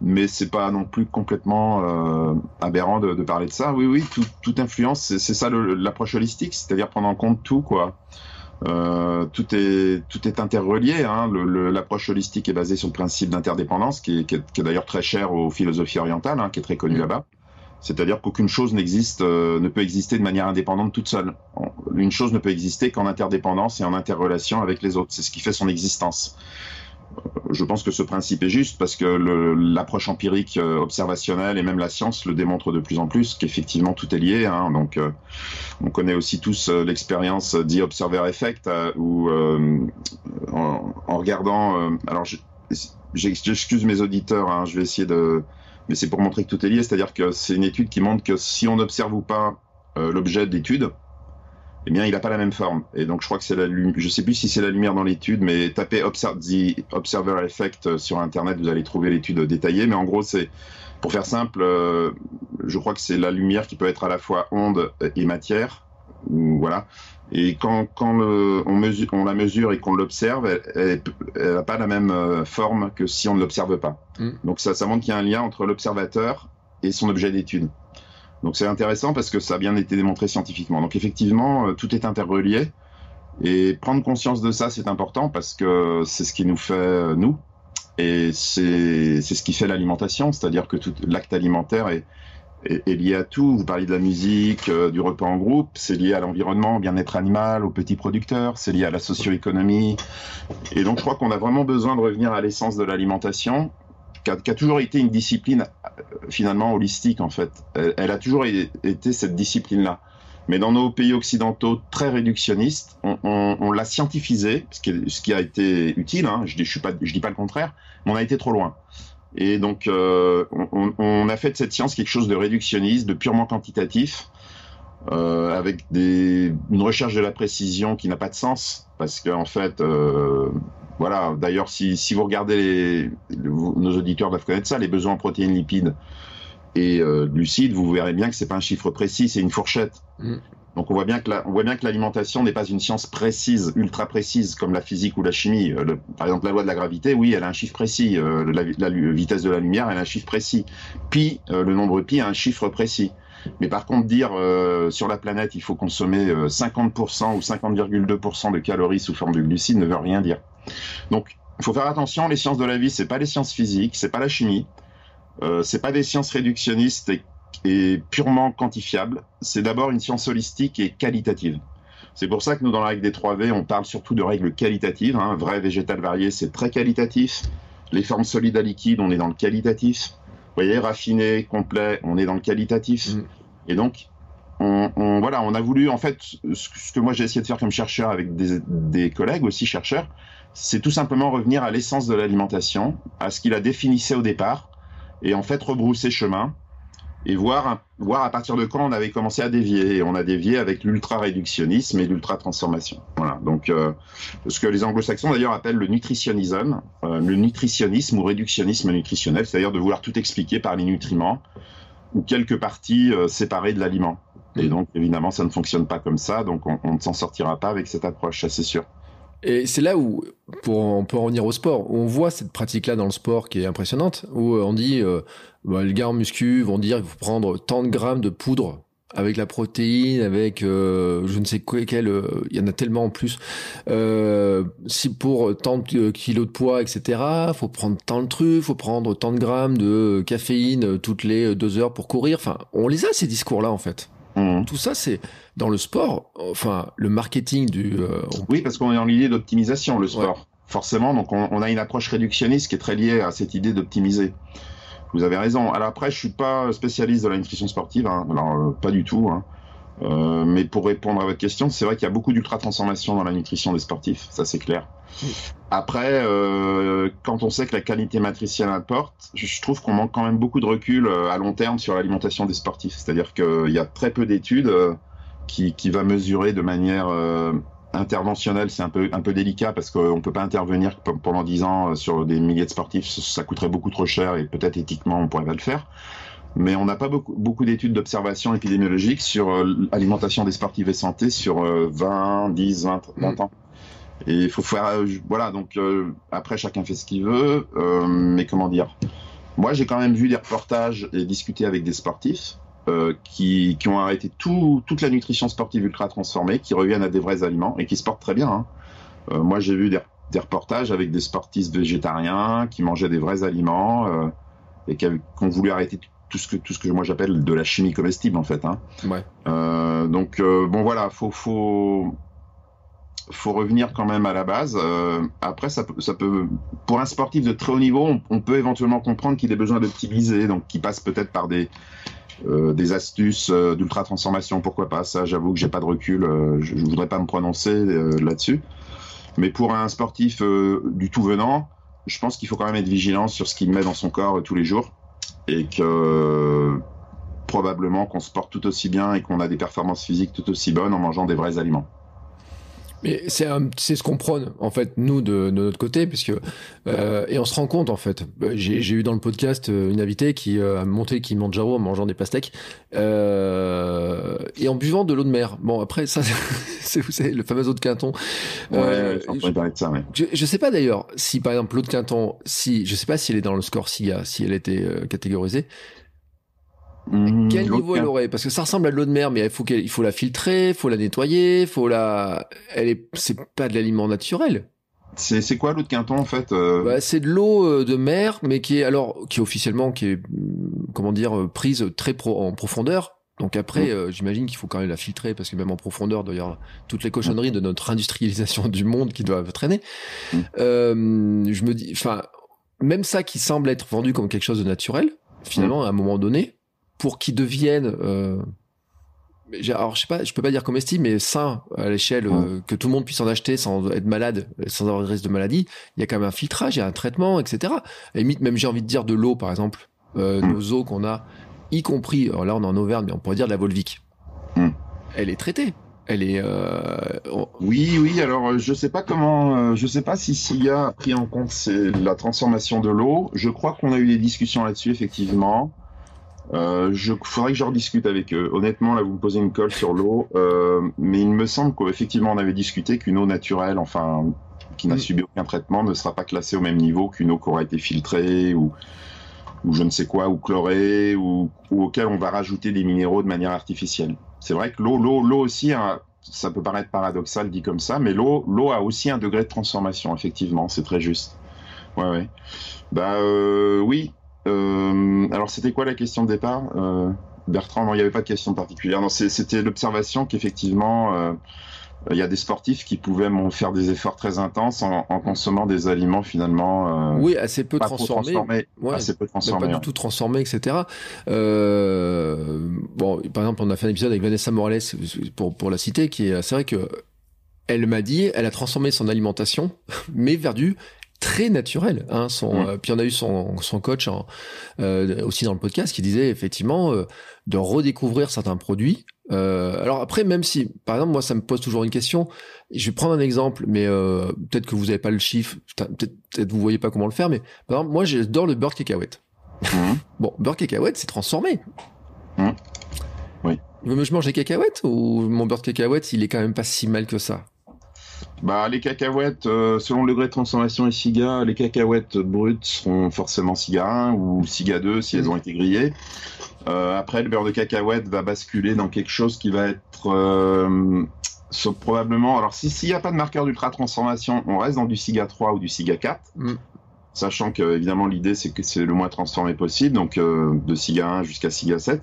Mais c'est pas non plus complètement aberrant de, de, parler de ça. Oui, oui, tout, toute influence, c'est ça l'approche holistique, c'est-à-dire prendre en compte tout, quoi. Euh, tout est tout est interrelié. Hein. L'approche holistique est basée sur le principe d'interdépendance, qui est, qui est, d'ailleurs très cher aux philosophies orientales, hein, qui est très connu mm. là-bas. C'est-à-dire qu'aucune chose n'existe, euh, ne peut exister de manière indépendante toute seule. Une chose ne peut exister qu'en interdépendance et en interrelation avec les autres. C'est ce qui fait son existence je pense que ce principe est juste parce que l'approche empirique euh, observationnelle et même la science le démontre de plus en plus qu'effectivement tout est lié. Hein. donc, euh, on connaît aussi tous euh, l'expérience dit observer effect où en, regardant, alors j'excuse mes auditeurs, hein, je vais essayer de, mais c'est pour montrer que tout est lié, c'est-à-dire que c'est une étude qui montre que si on observe ou pas l'objet d'étude, eh bien, il n'a pas la même forme. Et donc, je crois que c'est la lumière. Je sais plus si c'est la lumière dans l'étude, mais tapez The Observer Effect sur Internet, vous allez trouver l'étude détaillée. Mais en gros, c'est, pour faire simple, euh, je crois que c'est la lumière qui peut être à la fois onde et matière. Voilà. Et quand, quand on, mesure, on la mesure et qu'on l'observe, elle n'a pas la même euh, forme que si on ne l'observe pas. Mm. Donc, ça, ça montre qu'il y a un lien entre l'observateur et son objet d'étude. Donc c'est intéressant parce que ça a bien été démontré scientifiquement. Donc effectivement, euh, tout est interrelié. Et prendre conscience de ça, c'est important parce que c'est ce qui nous fait euh, nous. Et c'est ce qui fait l'alimentation, c'est-à-dire que tout l'acte alimentaire est, lié à tout. Vous parlez de la musique, euh, du repas en groupe, c'est lié à l'environnement, au bien-être animal, aux petits producteurs, c'est lié à la socio-économie. Et donc je crois qu'on a vraiment besoin de revenir à l'essence de l'alimentation qui a, toujours été une discipline euh, finalement holistique en fait. Elle, a toujours été cette discipline-là. Mais dans nos pays occidentaux très réductionnistes, on, l'a scientifisé, ce qui, a été utile. Hein, je je dis pas le contraire, mais on a été trop loin. Et donc, euh, on, a fait de cette science quelque chose de réductionniste, de purement quantitatif, euh, avec une recherche de la précision qui n'a pas de sens, parce qu'en en fait, voilà. D'ailleurs, si, si, vous regardez les, nos auditeurs doivent connaître ça, les besoins en protéines, lipides et euh, glucides, vous verrez bien que c'est pas un chiffre précis, c'est une fourchette. Mm. Donc on voit bien que la, l'alimentation n'est pas une science précise, ultra précise comme la physique ou la chimie. Euh, par exemple, la loi de la gravité, oui, elle a un chiffre précis. Euh, la, la, vitesse de la lumière, elle a un chiffre précis. Pi, euh, le nombre pi a un chiffre précis. Mais par contre, dire euh, sur la planète, il faut consommer 50% ou 50,2% de calories sous forme de glucides ne veut rien dire. Donc, il faut faire attention. Les sciences de la vie, c'est pas les sciences physiques, c'est pas la chimie, euh, c'est pas des sciences réductionnistes et, purement quantifiables. C'est d'abord une science holistique et qualitative. C'est pour ça que nous, dans la règle des 3 V, on parle surtout de règles qualitatives. Hein. Vrai, végétal, varié, c'est très qualitatif. Les formes solides à liquide, on est dans le qualitatif. Vous voyez, raffiné, complet, on est dans le qualitatif. Mm. Et donc, on, voilà, on a voulu, en fait, ce que moi j'ai essayé de faire comme chercheur avec des, collègues aussi chercheurs, c'est tout simplement revenir à l'essence de l'alimentation, à ce qu'il a définissait au départ, et en fait rebrousser chemin et voir, voir à partir de quand on avait commencé à dévier. Et on a dévié avec l'ultra-réductionnisme et l'ultra-transformation. Voilà. Donc, euh, ce que les anglo-saxons d'ailleurs appellent le nutritionnisme, euh, le nutritionnisme ou réductionnisme nutritionnel, c'est-à-dire de vouloir tout expliquer par les nutriments ou quelques parties euh, séparées de l'aliment. Et donc, évidemment, ça ne fonctionne pas comme ça, donc on, on ne s'en sortira pas avec cette approche, ça c'est sûr. Et c'est là où, pour, on peut en venir au sport, on voit cette pratique-là dans le sport qui est impressionnante, où on dit, euh, bah, les gars en muscu vont dire qu'il faut prendre tant de grammes de poudre avec la protéine, avec euh, je ne sais quoi, quel, euh, il y en a tellement en plus. Euh, si pour tant de kilos de poids, etc., faut prendre tant de trucs, faut prendre tant de grammes de caféine toutes les deux heures pour courir. Enfin, on les a ces discours-là en fait. Mmh. Tout ça, c'est dans le sport. Enfin, le marketing du. Oui, parce qu'on est en l'idée d'optimisation, le sport. forcément, donc on, a une approche réductionniste qui est très liée à cette idée d'optimiser. Vous avez raison. Alors après, je suis pas spécialiste de la nutrition sportive, hein. alors euh, pas du tout. Hein. Euh, mais pour répondre à votre question, c'est vrai qu'il y a beaucoup d'ultra transformation dans la nutrition des sportifs, ça c'est clair. Après, euh, quand on sait que la qualité matricielle importe, je trouve qu'on manque quand même beaucoup de recul euh, à long terme sur l'alimentation des sportifs. C'est-à-dire qu'il y a très peu d'études euh, qui, qui va mesurer de manière euh, interventionnelle. C'est un peu un peu délicat parce qu'on peut pas intervenir pendant 10 ans sur des milliers de sportifs, ça coûterait beaucoup trop cher et peut-être éthiquement on pourrait pas le faire. Mais on n'a pas beaucoup, beaucoup d'études d'observation épidémiologique sur euh, l'alimentation des sportifs et santé sur 20, 10, 20, 20 ans. Et il faut faire, euh, voilà, donc euh, après chacun fait ce qu'il veut, mais comment dire? Moi j'ai quand même vu des reportages et discuté avec des sportifs qui, qui, ont arrêté tout, toute la nutrition sportive ultra transformée, qui reviennent à des vrais aliments et qui se portent très bien. Hein. moi j'ai vu des, des, reportages avec des sportifs végétariens qui mangeaient des vrais aliments et qui, qui ont voulu arrêter tout ce que tout ce que moi j'appelle de la chimie comestible en fait. Hein. Ouais. Euh, donc euh, bon voilà, faut faut faut revenir quand même à la base. Euh, après ça ça peut pour un sportif de très haut niveau, on, on peut éventuellement comprendre qu'il ait besoin d'optimiser, donc qui passe peut-être par des euh, des astuces euh, d'ultra transformation, pourquoi pas Ça, j'avoue que j'ai pas de recul, euh, je, je voudrais pas me prononcer là-dessus. Mais pour un sportif du tout venant, je pense qu'il faut quand même être vigilant sur ce qu'il met dans son corps tous les jours et que probablement qu'on se porte tout aussi bien et qu'on a des performances physiques tout aussi bonnes en mangeant des vrais aliments. Mais c'est c'est ce qu'on prône en fait nous de, de notre côté puisque euh, et on se rend compte en fait. J'ai eu dans le podcast euh, une invitée qui euh, a monté qui Manjaro en mangeant des pastèques euh, et en buvant de l'eau de mer. Bon après ça c'est vous savez le fameux eau de Quinton. Ouais, euh, je, de ça, ouais. je, je sais pas d'ailleurs si par exemple l'eau de Quinton si je sais pas si elle est dans le score SIGA si elle était euh, catégorisée Mmh, Quel niveau elle aurait? Parce que ça ressemble à de l'eau de mer, mais il faut il faut la filtrer, il faut la nettoyer, faut la. Elle est, c'est pas de l'aliment naturel. C'est c'est quoi l'eau de Quinton en fait euh... bah, C'est de l'eau euh, de mer, mais qui est alors qui est officiellement qui est mmh, comment dire euh, prise très pro, en profondeur. Donc après, mmh. euh, j'imagine qu'il faut quand même la filtrer parce que même en profondeur, d'ailleurs, toutes les cochonneries de notre industrialisation du monde qui doivent traîner. Euh, je me dis, enfin, même ça qui semble être vendu comme quelque chose de naturel, finalement, à un moment donné, pour qu'ils deviennent euh, alors je sais pas je peux pas dire comestible mais sain à l'échelle euh, que tout le monde puisse en acheter sans être malade sans avoir de risque de maladie. Il y a quand même un filtrage il y a un traitement etc à limite même j'ai envie de dire de l'eau par exemple. Euh, mm. nos eaux qu'on a y compris alors là on est en Auvergne mais on pourrait dire de la Volvic. Mm. elle est traitée. Elle est euh... oui oui alors je sais pas comment je sais pas si s'il y a pris en compte la transformation de l'eau. Je crois qu'on a eu des discussions là-dessus effectivement euh, je faudrait que je rediscute avec eux. Honnêtement, là, vous me posez une colle sur l'eau, euh, mais il me semble qu'effectivement, on avait discuté qu'une eau naturelle, enfin, qui n'a mm. subi aucun traitement, ne sera pas classée au même niveau qu'une eau qui aura été filtrée ou, ou je ne sais quoi, ou chlorée, ou, ou auquel on va rajouter des minéraux de manière artificielle. C'est vrai que l'eau, l'eau, l'eau aussi, hein, ça peut paraître paradoxal dit comme ça, mais l'eau, l'eau a aussi un degré de transformation, effectivement, c'est très juste. Ouais, ouais. Bah euh, oui, euh, alors, c'était quoi la question de départ euh, Bertrand, non, il n'y avait pas de question particulière. Non, c'était l'observation qu'effectivement, euh, il y a des sportifs qui pouvaient faire des efforts très intenses en, en consommant des aliments finalement. Euh, oui, assez peu transformés. Ouais, assez peu transformés. Pas du tout transformés, etc. Euh, bon, par exemple, on a fait un épisode avec Vanessa Morales pour pour la citer, qui est, c'est vrai que elle m'a dit, elle a transformé son alimentation, mais vers du très naturel. Hein, son, mmh. euh, puis on a eu son, son coach en, euh, aussi dans le podcast qui disait effectivement euh, de redécouvrir certains produits. Euh, alors après, même si, par exemple, moi, ça me pose toujours une question. Je vais prendre un exemple, mais euh, peut-être que vous n'avez pas le chiffre, peut-être peut vous voyez pas comment le faire, mais par exemple, moi, j'adore le beurre cacahuète. Mmh. Bon, beurre cacahuète, c'est transformé. Mmh. Oui. Je mange des cacahuètes ou mon beurre de cacahuète, il est quand même pas si mal que ça? Bah, les cacahuètes, euh, selon le degré de transformation et SIGA, les cacahuètes brutes seront forcément SIGA 1 ou SIGA 2 si elles ont été grillées. Euh, après, le beurre de cacahuète va basculer dans quelque chose qui va être euh, probablement. Alors, s'il n'y a pas de marqueur d'ultra transformation, on reste dans du SIGA 3 ou du SIGA 4. Mm. Sachant que, évidemment, l'idée c'est que c'est le moins transformé possible, donc euh, de SIGA 1 jusqu'à SIGA 7.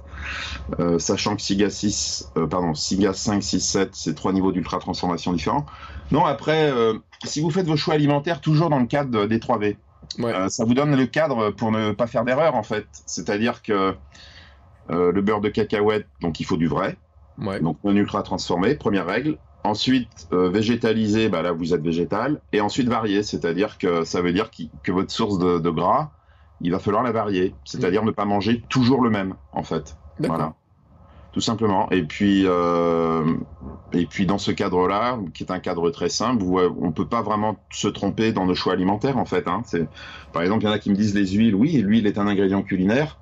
Euh, sachant que SIGA 6, euh, pardon, SIGA 5, 6, 7, c'est trois niveaux d'ultra transformation différents. Non, après, euh, si vous faites vos choix alimentaires toujours dans le cadre des 3V, euh, ça vous donne le cadre pour ne pas faire d'erreur en fait. C'est-à-dire que euh, le beurre de cacahuète, donc il faut du vrai, donc non ultra transformé, première règle. Ensuite, végétalisé, bah là vous êtes végétal. Et ensuite varié, c'est-à-dire que ça veut dire que votre source de, gras, il va falloir la varier, c'est-à-dire ne pas manger toujours le même en fait. Voilà tout simplement. Et puis, euh, et puis dans ce cadre-là, qui est un cadre très simple, euh, on peut pas vraiment se tromper dans nos choix alimentaires en fait. Hein. C'est, par exemple, il y en a qui me disent les huiles. Oui, l'huile est un ingrédient culinaire.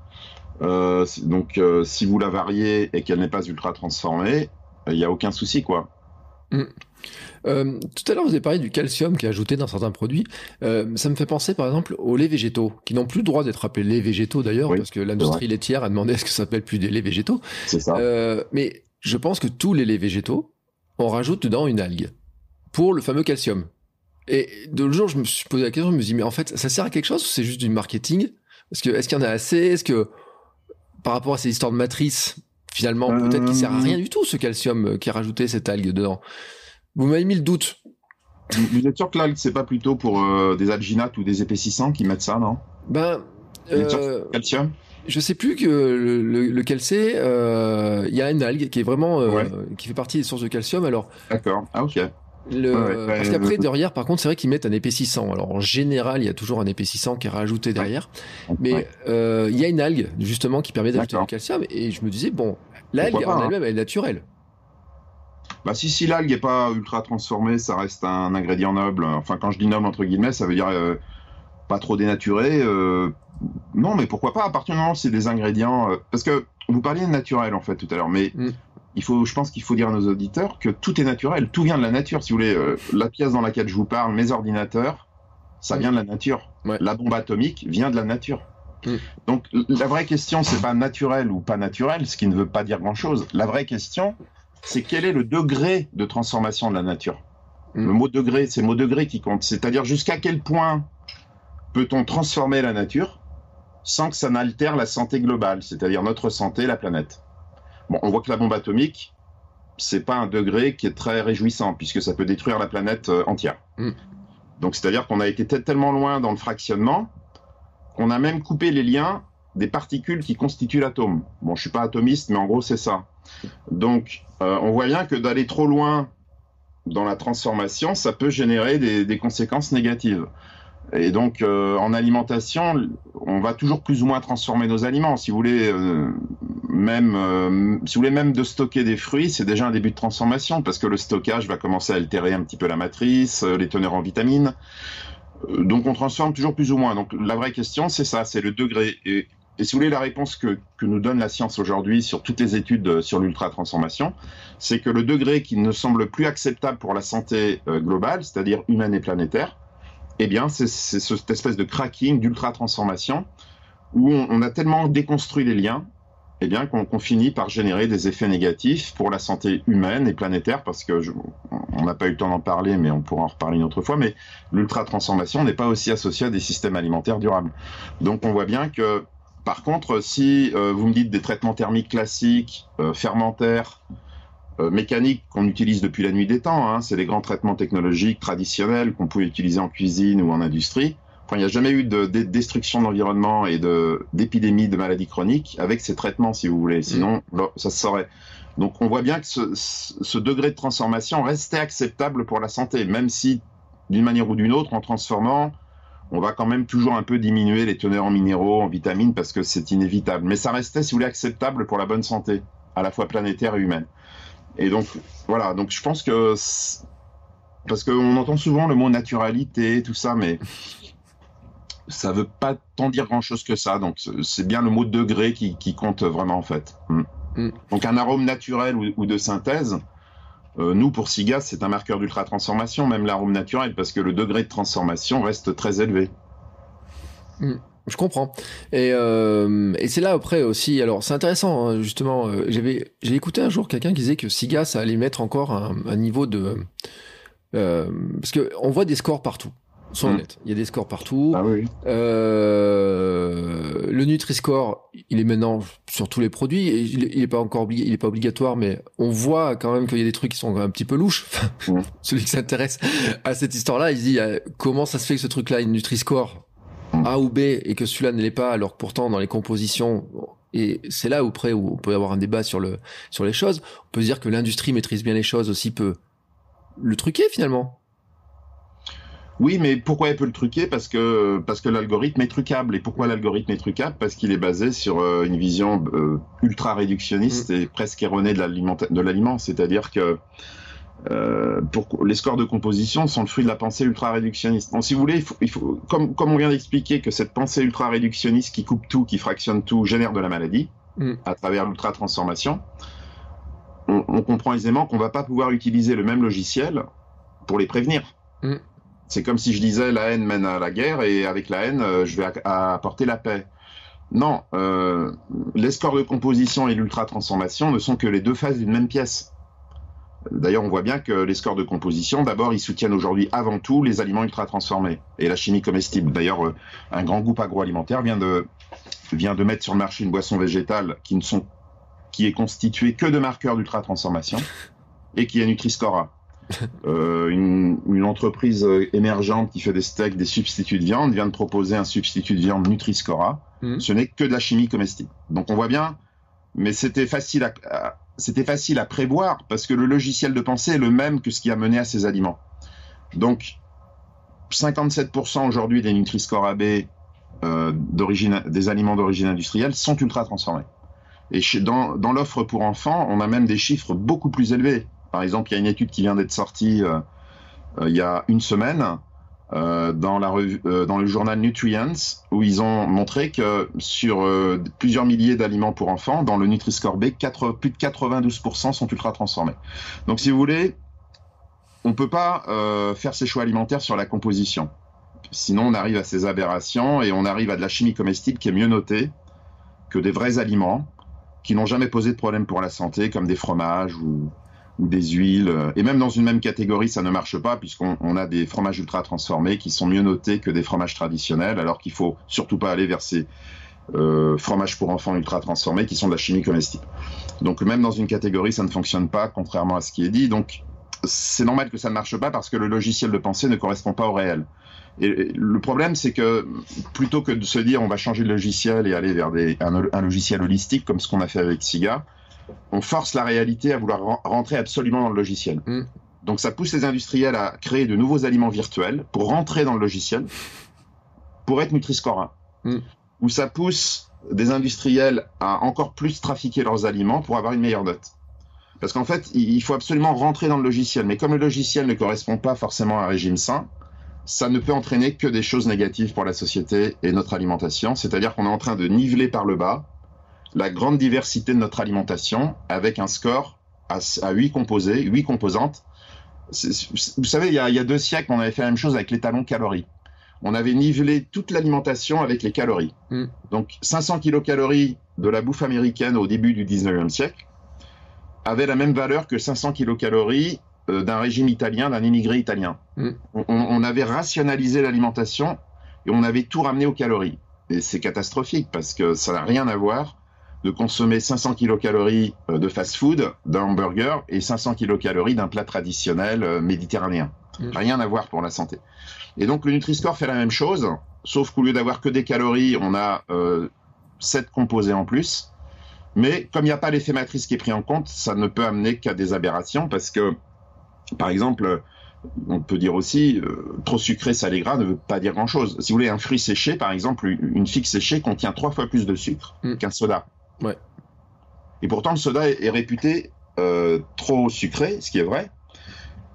Euh, donc, si vous la variez et qu'elle n'est pas ultra transformée, il n'y a aucun souci, quoi. Mm. Euh, tout à l'heure, vous avez parlé du calcium qui est ajouté dans certains produits. Euh, ça me fait penser, par exemple, aux laits végétaux, qui n'ont plus le droit d'être appelés laits végétaux d'ailleurs, parce que l'industrie laitière a demandé à ce que ça s'appelle plus des laits végétaux. C'est ça. Euh, mais je pense que tous les laits végétaux, on rajoute dedans une algue pour le fameux calcium. Et de le jour, je me suis posé la question, je me suis dit, mais en fait, ça sert à quelque chose ou c'est juste du marketing? Parce que est-ce qu'il y en a assez? Est-ce que par rapport à ces histoires de matrice, finalement, peut-être qu'il sert à rien du tout ce calcium qui est rajouté cette algue dedans? Vous m'avez mis le doute. Vous êtes sûr que là, c'est pas plutôt pour euh, des alginates ou des épaississants qui mettent ça, non? Ben. Euh, calcium? je sais plus que le, le, lequel c'est. Euh, il y a une algue qui est vraiment qui fait partie des sources de calcium. Alors. D'accord. Ah ok. Le, parce qu'après derrière, par contre, c'est vrai qu'ils mettent un épaississant. Alors en général, il y a toujours un épaississant qui est rajouté derrière, mais il y a une algue justement qui permet d'ajouter du calcium. Et je me disais bon, l'algue en hein. elle-même elle est naturelle. Bah, si, si l'algue n'est pas ultra transformée, ça reste un ingrédient noble. Enfin, quand je dis noble, entre guillemets, ça veut dire euh, pas trop dénaturé. Euh, non, mais pourquoi pas À partir du moment où c'est des ingrédients. Euh, parce que vous parliez de naturel, en fait, tout à l'heure, mais. Mm. Il faut, je pense qu'il faut dire à nos auditeurs que tout est naturel, tout vient de la nature. Si vous voulez, la pièce dans laquelle je vous parle, mes ordinateurs, ça mm. vient de la nature. La bombe atomique vient de la nature. Mm. Donc la vraie question, c'est pas naturel ou pas naturel, ce qui ne veut pas dire grand-chose. La vraie question, c'est quel est le degré de transformation de la nature. Mm. Le mot degré, c'est le mot degré qui compte. C'est-à-dire jusqu'à quel point peut-on transformer la nature sans que ça n'altère la santé globale, c'est-à-dire notre santé, la planète. Bon, on voit que la bombe atomique, c'est pas un degré qui est très réjouissant puisque ça peut détruire la planète euh, entière. Mm. Donc, c'est-à-dire qu'on a été tellement loin dans le fractionnement qu'on a même coupé les liens des particules qui constituent l'atome. Bon, je suis pas atomiste, mais en gros, c'est ça. Donc, euh, on voit bien que d'aller trop loin dans la transformation, ça peut générer des, conséquences négatives. Et donc, euh, en alimentation, on va toujours plus ou moins transformer nos aliments. Si vous voulez, euh, même, si vous voulez même de stocker des fruits, c'est déjà un début de transformation parce que le stockage va commencer à altérer un petit peu la matrice, les teneurs en vitamines. Donc, on transforme toujours plus ou moins. Donc, la vraie question, c'est ça, c'est le degré. Et si vous voulez, la réponse que, que nous donne la science aujourd'hui sur toutes les études euh, sur l'ultra-transformation, c'est que le degré qui ne semble plus acceptable pour la santé euh, globale, c'est-à-dire humaine et planétaire, eh bien, c'est cette espèce de cracking d'ultra-transformation où on, a tellement déconstruit les liens eh bien qu'on finit par générer des effets négatifs pour la santé humaine et planétaire, parce que on n'a pas eu le temps d'en parler, mais on pourra en reparler une autre fois. Mais l'ultra transformation n'est pas aussi associée à des systèmes alimentaires durables. Donc on voit bien que par contre, si euh, vous me dites des traitements thermiques classiques, euh, fermentaires, euh, mécaniques qu'on utilise depuis la nuit des temps, hein, c'est les grands traitements technologiques traditionnels qu'on pouvait utiliser en cuisine ou en industrie. Enfin, il n'y a jamais eu de, destruction d'environnement et d'épidémie de, maladies chroniques avec ces traitements, si vous voulez. Sinon, mm. ça se saurait. Donc, on voit bien que ce, ce degré de transformation restait acceptable pour la santé, même si, d'une manière ou d'une autre, en transformant on va quand même toujours un peu diminuer les teneurs en minéraux, en vitamines, parce que c'est inévitable. Mais ça restait, si vous voulez, acceptable pour la bonne santé, à la fois planétaire et humaine. Et donc, voilà, donc je pense que... Parce qu'on entend souvent le mot naturalité, tout ça, mais ça veut pas tant dire grand-chose que ça. Donc, c'est bien le mot degré qui, compte vraiment, en fait. Hmm. Hmm. Donc, un arôme naturel ou de synthèse, nous, pour SIGA, c'est un marqueur d'ultra-transformation, même l'arôme naturel, parce que le degré de transformation reste très élevé. Hmm, je comprends. Euh, et, c'est là après aussi. Alors c'est intéressant hein, justement. Euh, j'ai écouté un jour quelqu'un qui disait que SIGA allait mettre encore un, niveau de parce que on voit des scores partout. Soyons hmm. Il y a des scores partout. Ah oui. le Nutri-Score, il est maintenant sur tous les produits. Et il, est pas encore il est pas obligatoire, mais on voit quand même qu'il y a des trucs qui sont un petit peu louches. Celui qui s'intéresse à cette histoire-là, il se dit euh, comment ça se fait que ce truc-là, une Nutri-Score A ou B, et que celui-là ne l'est pas, alors que pourtant dans les compositions, et c'est là où près où on peut avoir un débat sur le sur les choses. On peut se dire que l'industrie maîtrise bien les choses aussi peut le truquer finalement. Oui, mais pourquoi elle peut le truquer? Parce que, parce que l'algorithme est trucable. Et pourquoi l'algorithme est trucable Parce qu'il est basé sur euh, une vision euh, ultra réductionniste mm. et presque erronée de l'aliment. C'est-à-dire que euh, pour, les scores de composition sont le fruit de la pensée ultra réductionniste. Donc, si vous voulez, il faut, comme, comme on vient d'expliquer que cette pensée ultra réductionniste qui coupe tout, qui fractionne tout, génère de la maladie mm. à travers l'ultra transformation, on, on, comprend aisément qu'on va pas pouvoir utiliser le même logiciel pour les prévenir. Mm. C'est comme si je disais la haine mène à la guerre et avec la haine, euh, je vais apporter la paix. Non, euh, les scores de composition et l'ultra-transformation ne sont que les deux faces d'une même pièce. D'ailleurs, on voit bien que les scores de composition, d'abord, ils soutiennent aujourd'hui avant tout les aliments ultra-transformés et la chimie comestible. D'ailleurs, euh, un grand groupe agroalimentaire vient de, mettre sur le marché une boisson végétale qui est constituée que de marqueurs d'ultra-transformation et qui est Nutri-Score euh, une, une, entreprise émergente qui fait des steaks, des substituts de viande, vient de proposer un substitut de viande Nutri-Score. Mm. Ce n'est que de la chimie comestible. Donc on voit bien, mais c'était facile à, c'était facile à prévoir parce que le logiciel de pensée est le même que ce qui a mené à ces aliments. Donc 57% aujourd'hui des Nutri-Score AB euh, d'origine, des aliments d'origine industrielle sont ultra transformés. Et dans, dans l'offre pour enfants, on a même des chiffres beaucoup plus élevés. Par exemple, il y a une étude qui vient d'être sortie euh, euh, il y a une semaine euh, dans, le journal Nutrients, où ils ont montré que sur plusieurs milliers d'aliments pour enfants, dans le Nutri-Score B, plus de 92% sont ultra transformés. Donc, si vous voulez, on ne peut pas faire ses choix alimentaires sur la composition. Sinon, on arrive à ces aberrations et on arrive à de la chimie comestible qui est mieux notée que des vrais aliments qui n'ont jamais posé de problème pour la santé, comme des fromages ou, ou des huiles. Et même dans une même catégorie, ça ne marche pas puisqu'on a des fromages ultra transformés qui sont mieux notés que des fromages traditionnels, alors qu'il faut surtout pas aller vers ces euh, fromages pour enfants ultra transformés qui sont de la chimie comestible. Donc même dans une catégorie, ça ne fonctionne pas, contrairement à ce qui est dit. Donc c'est normal que ça ne marche pas parce que le logiciel de pensée ne correspond pas au réel. Et le problème, c'est que plutôt que de se dire on va changer le logiciel et aller vers des, un, un logiciel holistique comme ce qu'on a fait avec SIGA, on force la réalité à vouloir rentrer absolument dans le logiciel. Mm. Donc ça pousse les industriels à créer de nouveaux aliments virtuels pour rentrer dans le logiciel, pour être Nutri-Score 1. Mm. Ou ça pousse des industriels à encore plus trafiquer leurs aliments pour avoir une meilleure note. Parce qu'en fait, il faut absolument rentrer dans le logiciel. Mais comme le logiciel ne correspond pas forcément à un régime sain, ça ne peut entraîner que des choses négatives pour la société et notre alimentation. C'est-à-dire qu'on est en train de niveler par le bas la grande diversité de notre alimentation avec un score à, à 8 composés, 8 composantes. Vous savez, il y, a, deux siècles, on avait fait la même chose avec les talons calories. On avait nivelé toute l'alimentation avec les calories. Mm. Donc 500 kilocalories de la bouffe américaine au début du 19e siècle avait la même valeur que 500 kilocalories euh, d'un régime italien, d'un immigré italien. Mm. On, on, avait rationalisé l'alimentation et on avait tout ramené aux calories. Et c'est catastrophique parce que ça n'a rien à voir de consommer 500 kilocalories euh, de fast-food, d'un hamburger, et 500 kilocalories d'un plat traditionnel euh, méditerranéen. Mm. Rien à voir pour la santé. Et donc le Nutri-Score fait la même chose, sauf qu'au lieu d'avoir que des calories, on a euh, 7 composés en plus. Mais comme il n'y a pas l'effet matrice qui est pris en compte, ça ne peut amener qu'à des aberrations parce que, par exemple, on peut dire aussi, euh, trop sucré, salé, gras ne veut pas dire grand-chose. Si vous voulez un fruit séché, par exemple, une figue séchée contient trois fois plus de sucre mm. qu'un soda. Ouais. Et pourtant, le soda est, réputé euh, trop sucré, ce qui est vrai,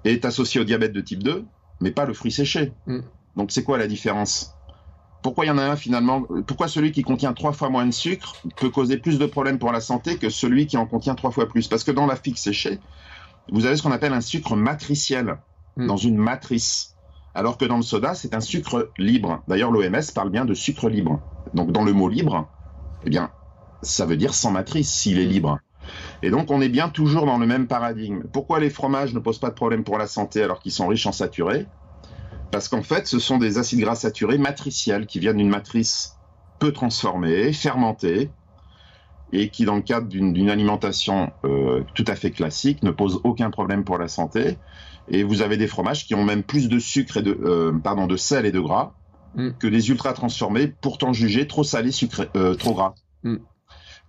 est associé au diabète de type 2, mais pas le fruit séché. Mm. Donc c'est quoi la différence? Pourquoi il y en a un finalement? Pourquoi celui qui contient trois fois moins de sucre peut causer plus de problèmes pour la santé que celui qui en contient trois fois plus? Parce que dans la figue séchée, vous avez ce qu'on appelle un sucre matriciel, mm. dans une matrice. Alors que dans le soda, c'est un sucre libre. D'ailleurs, l'OMS parle bien de sucre libre. Donc dans le mot libre, eh bien, ça veut dire sans matrice s'il est libre. Et donc on est bien toujours dans le même paradigme. Pourquoi les fromages ne posent pas de problème pour la santé alors qu'ils sont riches en saturés? Parce qu'en fait, ce sont des acides gras saturés matriciels qui viennent d'une matrice peu transformée, fermentée, et qui, dans le cadre d'une alimentation euh, tout à fait classique, ne pose aucun problème pour la santé. Et vous avez des fromages qui ont même plus de sucre et de, euh, pardon, de sel et de gras mm. que les ultra transformés, pourtant jugés trop salés, sucrés, euh, trop gras. Mm.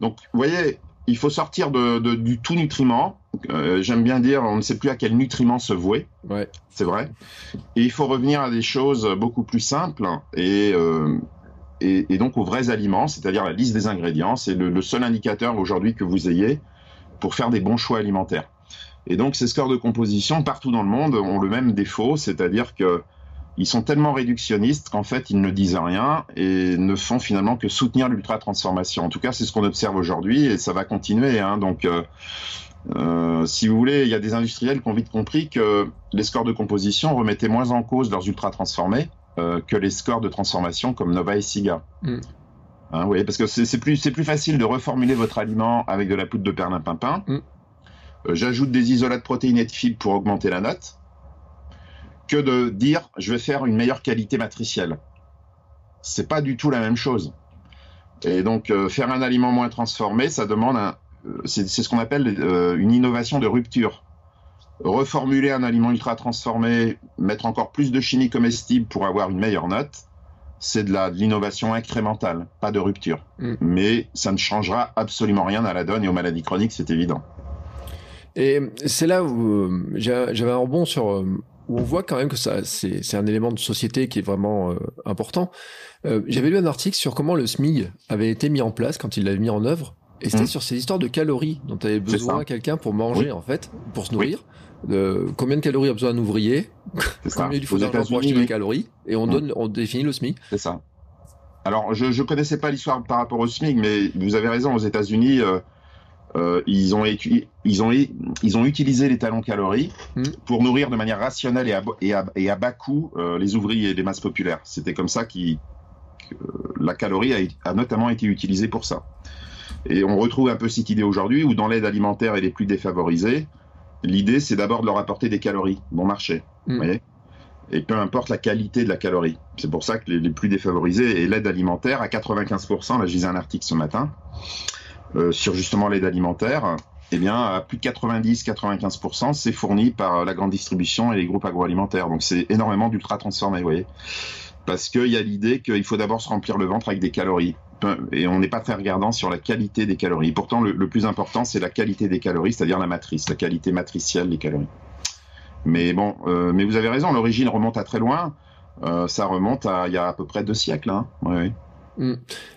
Donc, vous voyez, il faut sortir de, du tout nutriment. J'aime bien dire, on ne sait plus à quel nutriment se vouer. Ouais. C'est vrai. Et il faut revenir à des choses beaucoup plus simples et et, donc aux vrais aliments, c'est-à-dire la liste des ingrédients. C'est le, seul indicateur aujourd'hui que vous ayez pour faire des bons choix alimentaires. Et donc ces scores de composition partout dans le monde ont le même défaut, c'est-à-dire que ils sont tellement réductionnistes qu'en fait ils ne disent rien et ne font finalement que soutenir l'ultra transformation. En tout cas, c'est ce qu'on observe aujourd'hui et ça va continuer. Hein. Donc euh, euh, si vous voulez, il y a des industriels qui ont vite compris que les scores de composition remettaient moins en cause leurs ultra transformés euh, que les scores de transformation comme Nova et Siga. Mm. Hein, oui, parce que c'est plus, plus facile de reformuler votre aliment avec de la poudre de perlimpinpin. Mm. J'ajoute des isolats de protéines et de fibres pour augmenter la note, que de dire je vais faire une meilleure qualité matricielle. C'est pas du tout la même chose. Et donc euh, faire un aliment moins transformé, ça demande un, c'est ce qu'on appelle une innovation de rupture reformuler un aliment ultra transformé, mettre encore plus de chimie comestible pour avoir une meilleure note, c'est de l'innovation incrémentale, pas de rupture. Mm. Mais ça ne changera absolument rien à la donne et aux maladies chroniques, c'est évident. Et c'est là où euh, j'avais un rebond sur euh, où on voit quand même que ça c'est un élément de société qui est vraiment euh, important. j'avais lu un article sur comment le SMIG avait été mis en place quand il l'avait mis en œuvre et c'était mm. sur ces histoires de calories dont tu avais besoin quelqu'un pour manger en fait, pour se nourrir. De combien de calories a besoin un ouvrier, combien il faut d'argent pour acheter des calories, et on donne, on définit le SMIC. C'est ça. Alors, je ne connaissais pas l'histoire par rapport au SMIC, mais vous avez raison, aux États-Unis, euh, ils, ont ils, ont, ils ont utilisé les talons calories hmm. pour nourrir de manière rationnelle et à, et à, et à bas coût euh, les ouvriers et les masses populaires. C'était comme ça que la calorie a, a, notamment été utilisée pour ça. Et on retrouve un peu cette idée aujourd'hui où dans l'aide alimentaire et les plus défavorisés, L'idée, c'est d'abord de leur apporter des calories, bon marché. Mm. et peu importe la qualité de la calorie. C'est pour ça que les, plus défavorisés et l'aide alimentaire à 95%, là je lisais un article ce matin sur justement l'aide alimentaire, eh bien à plus de 90-95%, c'est fourni par la grande distribution et les groupes agroalimentaires. Donc c'est énormément d'ultra transformé, vous voyez. Parce qu'il y a l'idée qu'il faut d'abord se remplir le ventre avec des calories et on n'est pas très regardant sur la qualité des calories. Pourtant, le, plus important, c'est la qualité des calories, c'est-à-dire la matrice, la qualité matricielle des calories. Mais bon, euh, mais vous avez raison, l'origine remonte à très loin. Euh, ça remonte à il y a à peu près deux siècles. Hein. Mm.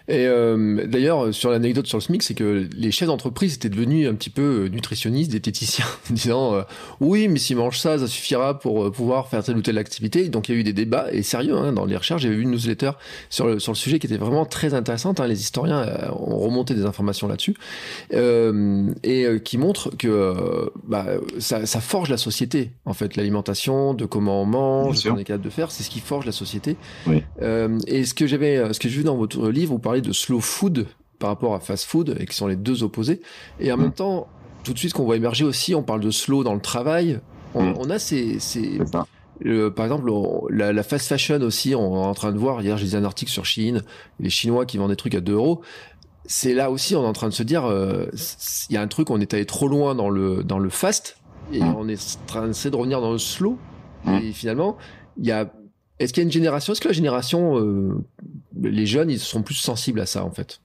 Et euh, d'ailleurs, sur l'anecdote sur le SMIC, c'est que les chefs d'entreprise étaient devenus un petit peu euh, nutritionnistes, diététiciens, disant euh, oui, mais s'ils mangent ça, ça suffira pour pouvoir faire telle ou telle activité. Donc il y a eu des débats, et sérieux, hein, dans les recherches, j'avais vu une newsletter sur le, sur le sujet qui était vraiment très intéressante. Hein, les historiens ont remonté des informations là-dessus, et qui montre que bah, ça, ça, forge la société, en fait, l'alimentation, de comment on mange, ce qu'on est capable de faire, c'est ce qui forge la société. Oui. et ce que j'avais, ce que j'ai vu dans votre livre, vous parlez de slow food par rapport à fast food, et qui sont les deux opposés. Et en mm. même temps, tout de suite, qu'on voit émerger aussi, on parle de slow dans le travail. On, mm. a ces, par exemple, la, fast fashion aussi, on est en train de voir, hier j'ai lisé un article sur Chine, les Chinois qui vendent des trucs à 2 euros. C'est là aussi, on est en train de se dire, euh, il y a un truc, on est allé trop loin dans le, dans le fast, et mm. on est en train de revenir dans le slow. Et finalement, il y a est-ce qu'il y a une génération, est-ce que la génération, euh, les jeunes, ils sont plus sensibles à ça en fait?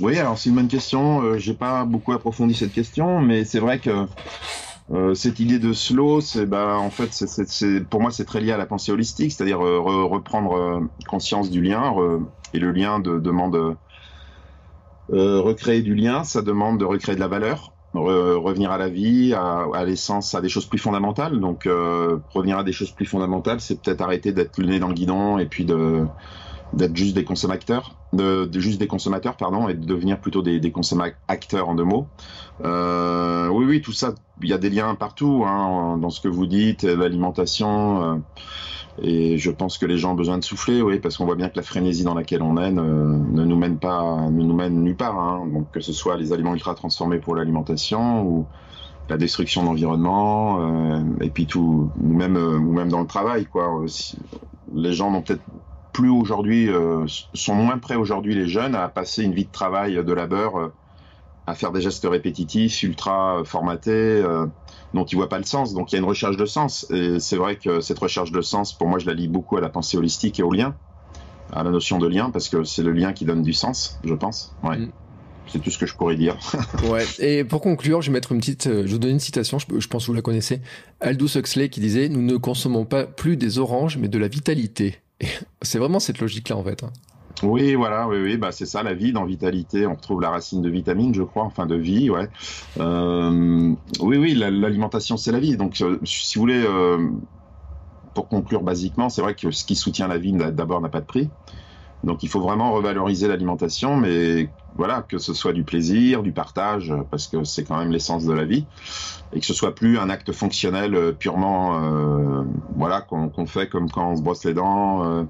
Oui, alors c'est une bonne question. Euh, j'ai pas beaucoup approfondi cette question, mais c'est vrai que euh, cette idée de slow, c'est bah, en fait, pour moi, c'est très lié à la pensée holistique, c'est-à-dire reprendre conscience du lien et le lien de, demande recréer du lien, ça demande de recréer de la valeur revenir à la vie, à, l'essence, à des choses plus fondamentales. Donc euh, revenir à des choses plus fondamentales, c'est peut-être arrêter d'être le nez dans le guidon et puis de d'être juste des consommateurs, de, juste des consommateurs, pardon, et de devenir plutôt des, des acteurs en deux mots. Euh, oui, oui, tout ça, il y a des liens partout hein, dans ce que vous dites, l'alimentation. Euh, et je pense que les gens ont besoin de souffler, oui, parce qu'on voit bien que la frénésie dans laquelle on est ne, nous mène pas, ne nous mène nulle part. Hein. Donc que ce soit les aliments ultra transformés pour l'alimentation ou la destruction de l'environnement, euh, et puis tout, ou même, euh, ou même dans le travail, quoi. les gens n'ont peut-être plus aujourd'hui, sont moins prêts aujourd'hui les jeunes à passer une vie de travail de labeur, à faire des gestes répétitifs, ultra formatés, dont ils voient pas le sens. Donc il y a une recherche de sens. Et c'est vrai que cette recherche de sens, pour moi, je la lis beaucoup à la pensée holistique et au lien, à la notion de lien, parce que c'est le lien qui donne du sens, je pense. Ouais. Mm. C'est tout ce que je pourrais dire. ouais. Et pour conclure, je vais mettre une petite, euh, je vous donne une citation. Je, pense que vous la connaissez. Aldous Huxley qui disait "Nous ne consommons pas plus des oranges, mais de la vitalité." C'est vraiment cette logique-là en fait. Hein. Oui, voilà, oui, oui, bah c'est ça, la vie dans vitalité. On retrouve la racine de vitamine, je crois, enfin de vie, ouais. Euh, oui, oui, l'alimentation c'est la vie. Donc, euh, si vous voulez, pour conclure basiquement, c'est vrai que ce qui soutient la vie d'abord n'a pas de prix. Donc, il faut vraiment revaloriser l'alimentation, mais voilà, que ce soit du plaisir, du partage, parce que c'est quand même l'essence de la vie, et que ce soit plus un acte fonctionnel euh, purement, euh, voilà, qu'on fait comme quand on se brosse les dents, euh,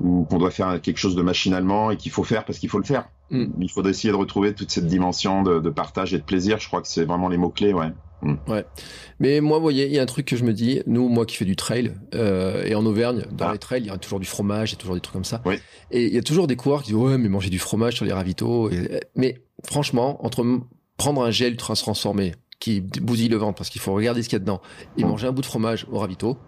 ou qu'on doit faire quelque chose de machinalement et qu'il faut faire parce qu'il faut le faire. Mm. Il faut essayer de retrouver toute cette dimension de, de, partage et de plaisir. Je crois que c'est vraiment les mots clés, ouais. Mm. Ouais. Mais moi, vous voyez, il y a un truc que je me dis, nous, moi qui fais du trail, euh, et en Auvergne, dans ah. les trails, il y a toujours du fromage, il y a toujours des trucs comme ça. Et il y a toujours des coureurs qui disent, ouais, mais manger du fromage sur les ravitaux. Mais franchement, entre prendre un gel ultra transformé, qui bousille le ventre parce qu'il faut regarder ce qu'il y a dedans, et mm. manger un bout de fromage au ravito,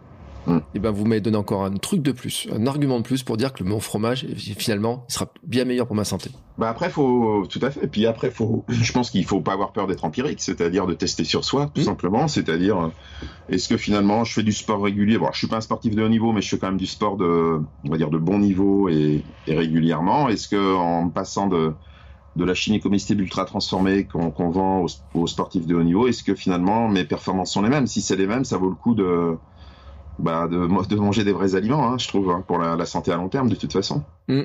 Mm. et eh ben vous m'avez donné encore un truc de plus, un argument de plus pour dire que le mon fromage finalement il sera bien meilleur pour ma santé. Bah après faut tout à fait. Et puis après faut, je pense qu'il faut pas avoir peur d'être empirique, c'est-à-dire de tester sur soi tout mm. simplement. C'est-à-dire euh, est-ce que finalement je fais du sport régulier? Bon, je suis pas un sportif de haut niveau, mais je fais quand même du sport de, on va dire de bon niveau et, régulièrement. Est-ce que en passant de de la chimie comestible ultra transformée qu'on vend aux, aux, sportifs de haut niveau, est-ce que finalement mes performances sont les mêmes? Si c'est les mêmes, ça vaut le coup de bah, de, de, manger des vrais aliments, hein, je trouve, hein, pour la, santé à long terme, de toute façon. Mm.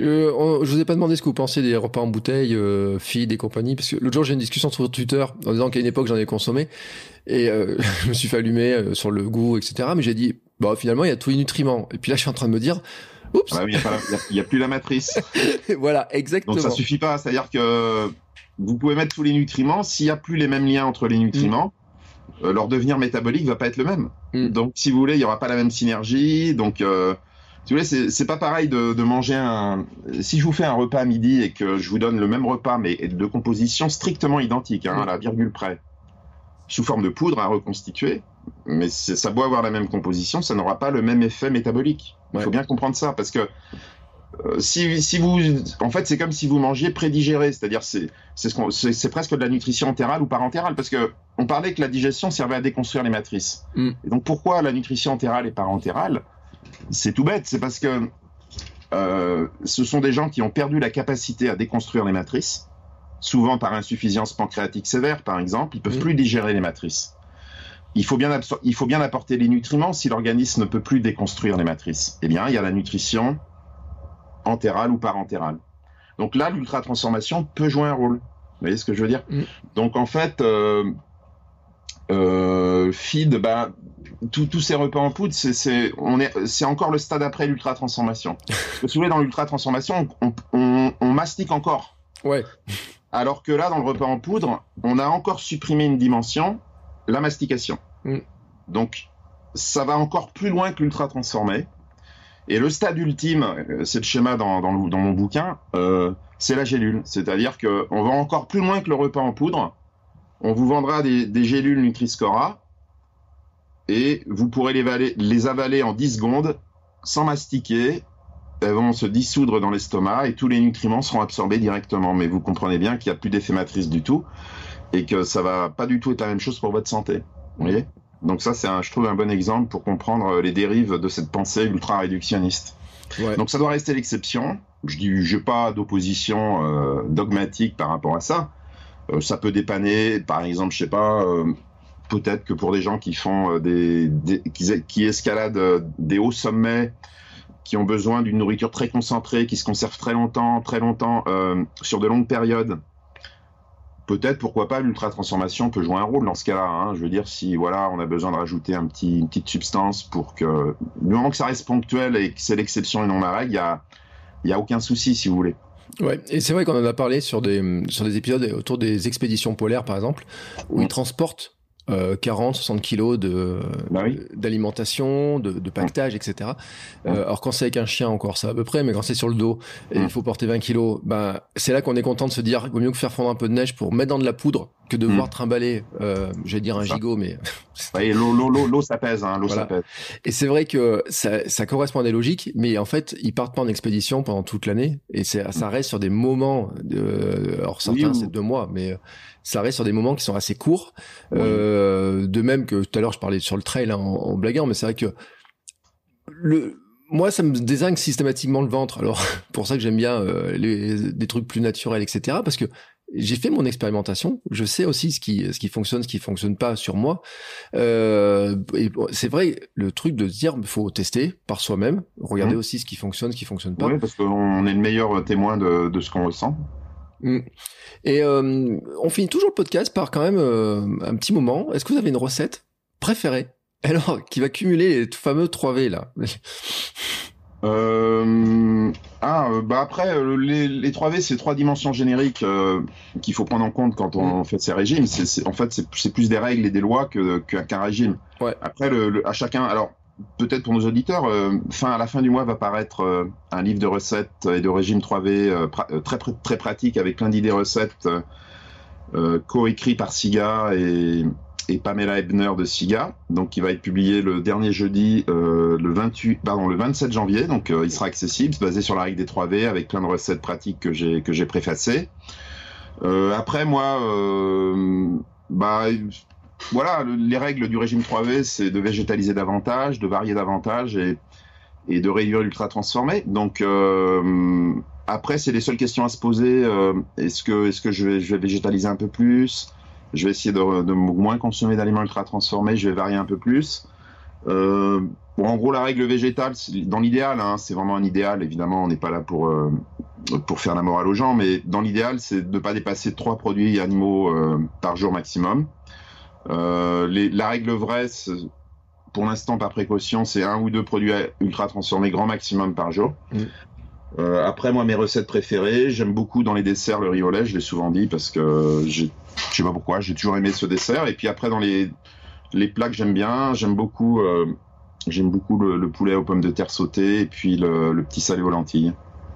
Euh, je vous ai pas demandé ce que vous pensez des repas en bouteille, euh, feed et compagnie, parce que l'autre jour j'ai une discussion sur Twitter en disant qu'à une époque j'en ai consommé et euh, je me suis fait allumer euh, sur le goût, etc. Mais j'ai dit, bah finalement il y a tous les nutriments. Et puis là je suis en train de me dire, oups, ah il n'y a, a, plus la matrice. voilà, exactement. Donc ça suffit pas, c'est-à-dire que vous pouvez mettre tous les nutriments, s'il y a plus les mêmes liens entre les nutriments. Euh, leur devenir métabolique va pas être le même. Mm. Donc, si vous voulez, il y aura pas la même synergie. Donc, euh, si vous voulez, c'est pas pareil de, de, manger un. Si je vous fais un repas à midi et que je vous donne le même repas, mais de composition strictement identique, hein, à la virgule près, sous forme de poudre à reconstituer, mais ça doit avoir la même composition, ça n'aura pas le même effet métabolique. Il faut bien comprendre ça, parce que euh, si, si, vous, en fait, c'est comme si vous mangiez prédigéré, c'est-à-dire c'est c'est presque de la nutrition entérale ou parentérale, parce que on parlait que la digestion servait à déconstruire les matrices. Mm. Et donc pourquoi la nutrition entérale et parentérale? C'est tout bête, c'est parce que euh, ce sont des gens qui ont perdu la capacité à déconstruire les matrices, souvent par insuffisance pancréatique sévère, par exemple, ils peuvent mm. plus digérer les matrices. Il faut, bien il faut bien apporter les nutriments si l'organisme ne peut plus déconstruire les matrices. Eh bien, il y a la nutrition entérale ou parentérale. Donc là, l'ultra-transformation peut jouer un rôle. Vous voyez ce que je veux dire mm. Donc en fait, euh, euh, feed, bah, tous ces repas en poudre, c'est encore le stade après l'ultra-transformation. Parce que si vous voulez, dans l'ultra-transformation, on, mastique encore. Ouais. Alors que là, dans le repas en poudre, on a encore supprimé une dimension, la mastication. Mm. Donc, ça va encore plus loin que l'ultra transformé. Et le stade ultime, euh, c'est le schéma dans, mon bouquin, euh, c'est la gélule. C'est-à-dire qu'on va encore plus loin que le repas en poudre. On vous vendra des, gélules Nutri-Score et vous pourrez les avaler, les avaler en 10 secondes sans mastiquer. Elles vont se dissoudre dans l'estomac et tous les nutriments seront absorbés directement. Mais vous comprenez bien qu'il n'y a plus d'effet matrice du tout et que ça va pas du tout être la même chose pour votre santé. Vous voyez? Donc ça, c'est, je trouve, un bon exemple pour comprendre euh, les dérives de cette pensée ultra-réductionniste. Donc ça doit rester l'exception. Je dis, j'ai pas d'opposition euh, dogmatique par rapport à ça. Euh, ça peut dépanner, par exemple, je sais pas, peut-être que pour des gens qui font des, qui, qui, escaladent des hauts sommets, qui ont besoin d'une nourriture très concentrée, qui se conserve très longtemps, très longtemps, sur de longues périodes, peut-être pourquoi pas l'ultra transformation peut jouer un rôle dans ce cas-là. Hein. Je veux dire si voilà on a besoin de rajouter un petit, une petite substance pour que du moment que ça reste ponctuel et que c'est l'exception et non la règle, il y a il y a aucun souci si vous voulez. Ouais, et c'est vrai qu'on en a parlé sur des sur des épisodes autour des expéditions polaires par exemple où ils transportent 40, 60 kilos de Bah oui. d'alimentation, de, de pactage, etc. Euh, alors quand c'est avec un chien encore ça à peu près, mais quand c'est sur le dos et il faut porter 20 kilos, ben c'est là qu'on est content de se dire, il vaut mieux que faire fondre un peu de neige pour mettre dans de la poudre que de devoir trimballer, euh, j'allais dire un gigot, mais Ouais, l'eau, l'eau, l'eau, l'eau, ça pèse, hein, l'eau, Voilà. ça pèse. et c'est vrai que ça, ça correspond à des logiques, mais en fait ils partent pas en expédition pendant toute l'année et c'est ça reste sur des moments, de, alors certains ou- c'est deux mois, mais ça reste sur des moments qui sont assez courts. Oui. Euh, de même que tout à l'heure je parlais sur le trail hein, en, en blaguant, mais c'est vrai que le moi ça me désingue systématiquement le ventre. Alors pour ça que j'aime bien euh, les, des trucs plus naturels, etc. Parce que j'ai fait mon expérimentation, je sais aussi ce qui ce qui fonctionne, ce qui fonctionne pas sur moi. Euh, c'est vrai le truc de se dire faut tester par soi-même, regarder Mhm. aussi ce qui fonctionne, ce qui fonctionne pas. Oui, parce qu'on est le meilleur témoin de, de ce qu'on ressent. Mm. Et euh, on finit toujours le podcast par quand même euh, un petit moment. Est-ce que vous avez une recette préférée? Alors, qui va cumuler les fameux 3V là? Euh, ah, euh, bah après, euh, les, les 3V, c'est trois dimensions génériques euh, qu'il faut prendre en compte quand on fait ces régimes. En fait, c'est, plus des règles et des lois que, que- qu'un régime. Ouais. Après, le, le- à chacun. Alors, peut-être pour nos auditeurs, euh, fin, à la fin du mois va paraître un livre de recettes et de régime 3V euh, pra- euh, très, très, très pratique avec plein d'idées recettes co-écrit par Siga et, et Pamela Ebner de Siga, donc qui va être publié le dernier jeudi, euh, le 28, pardon, le 27 janvier. Donc, euh, il sera accessible, basé sur la règle des 3V avec plein de recettes pratiques que j'ai que j'ai préfacées. Euh, après, moi, bah, voilà, le- les règles du régime 3V, c'est de végétaliser davantage, de varier davantage et et de réduire l'ultra transformé. Donc après, c'est les seules questions à se poser. est-ce que, est-ce que je vais végétaliser un peu plus? Je vais essayer de, de moins consommer d'aliments ultra transformés. Je vais varier un peu plus. Euh, bon, en gros, la règle végétale, dans l'idéal, hein, c'est vraiment un idéal. Évidemment, on n'est pas là pour euh, pour faire la morale aux gens, mais dans l'idéal, c'est de ne pas dépasser trois produits animaux euh, par jour maximum. Les, la règle vraie, pour l'instant, par précaution, c'est un ou deux produits ultra transformés grand maximum par jour. Mm. Euh, après, moi, mes recettes préférées, j'aime beaucoup dans les desserts le riz au lait, je l'ai souvent dit parce que j'ai- je sais pas pourquoi, j'ai toujours aimé ce dessert. Et puis après, dans les, les plats que j'aime bien, j'aime beaucoup, euh, j'aime beaucoup le, le poulet aux pommes de terre sautées et puis le, le petit salé aux lentilles.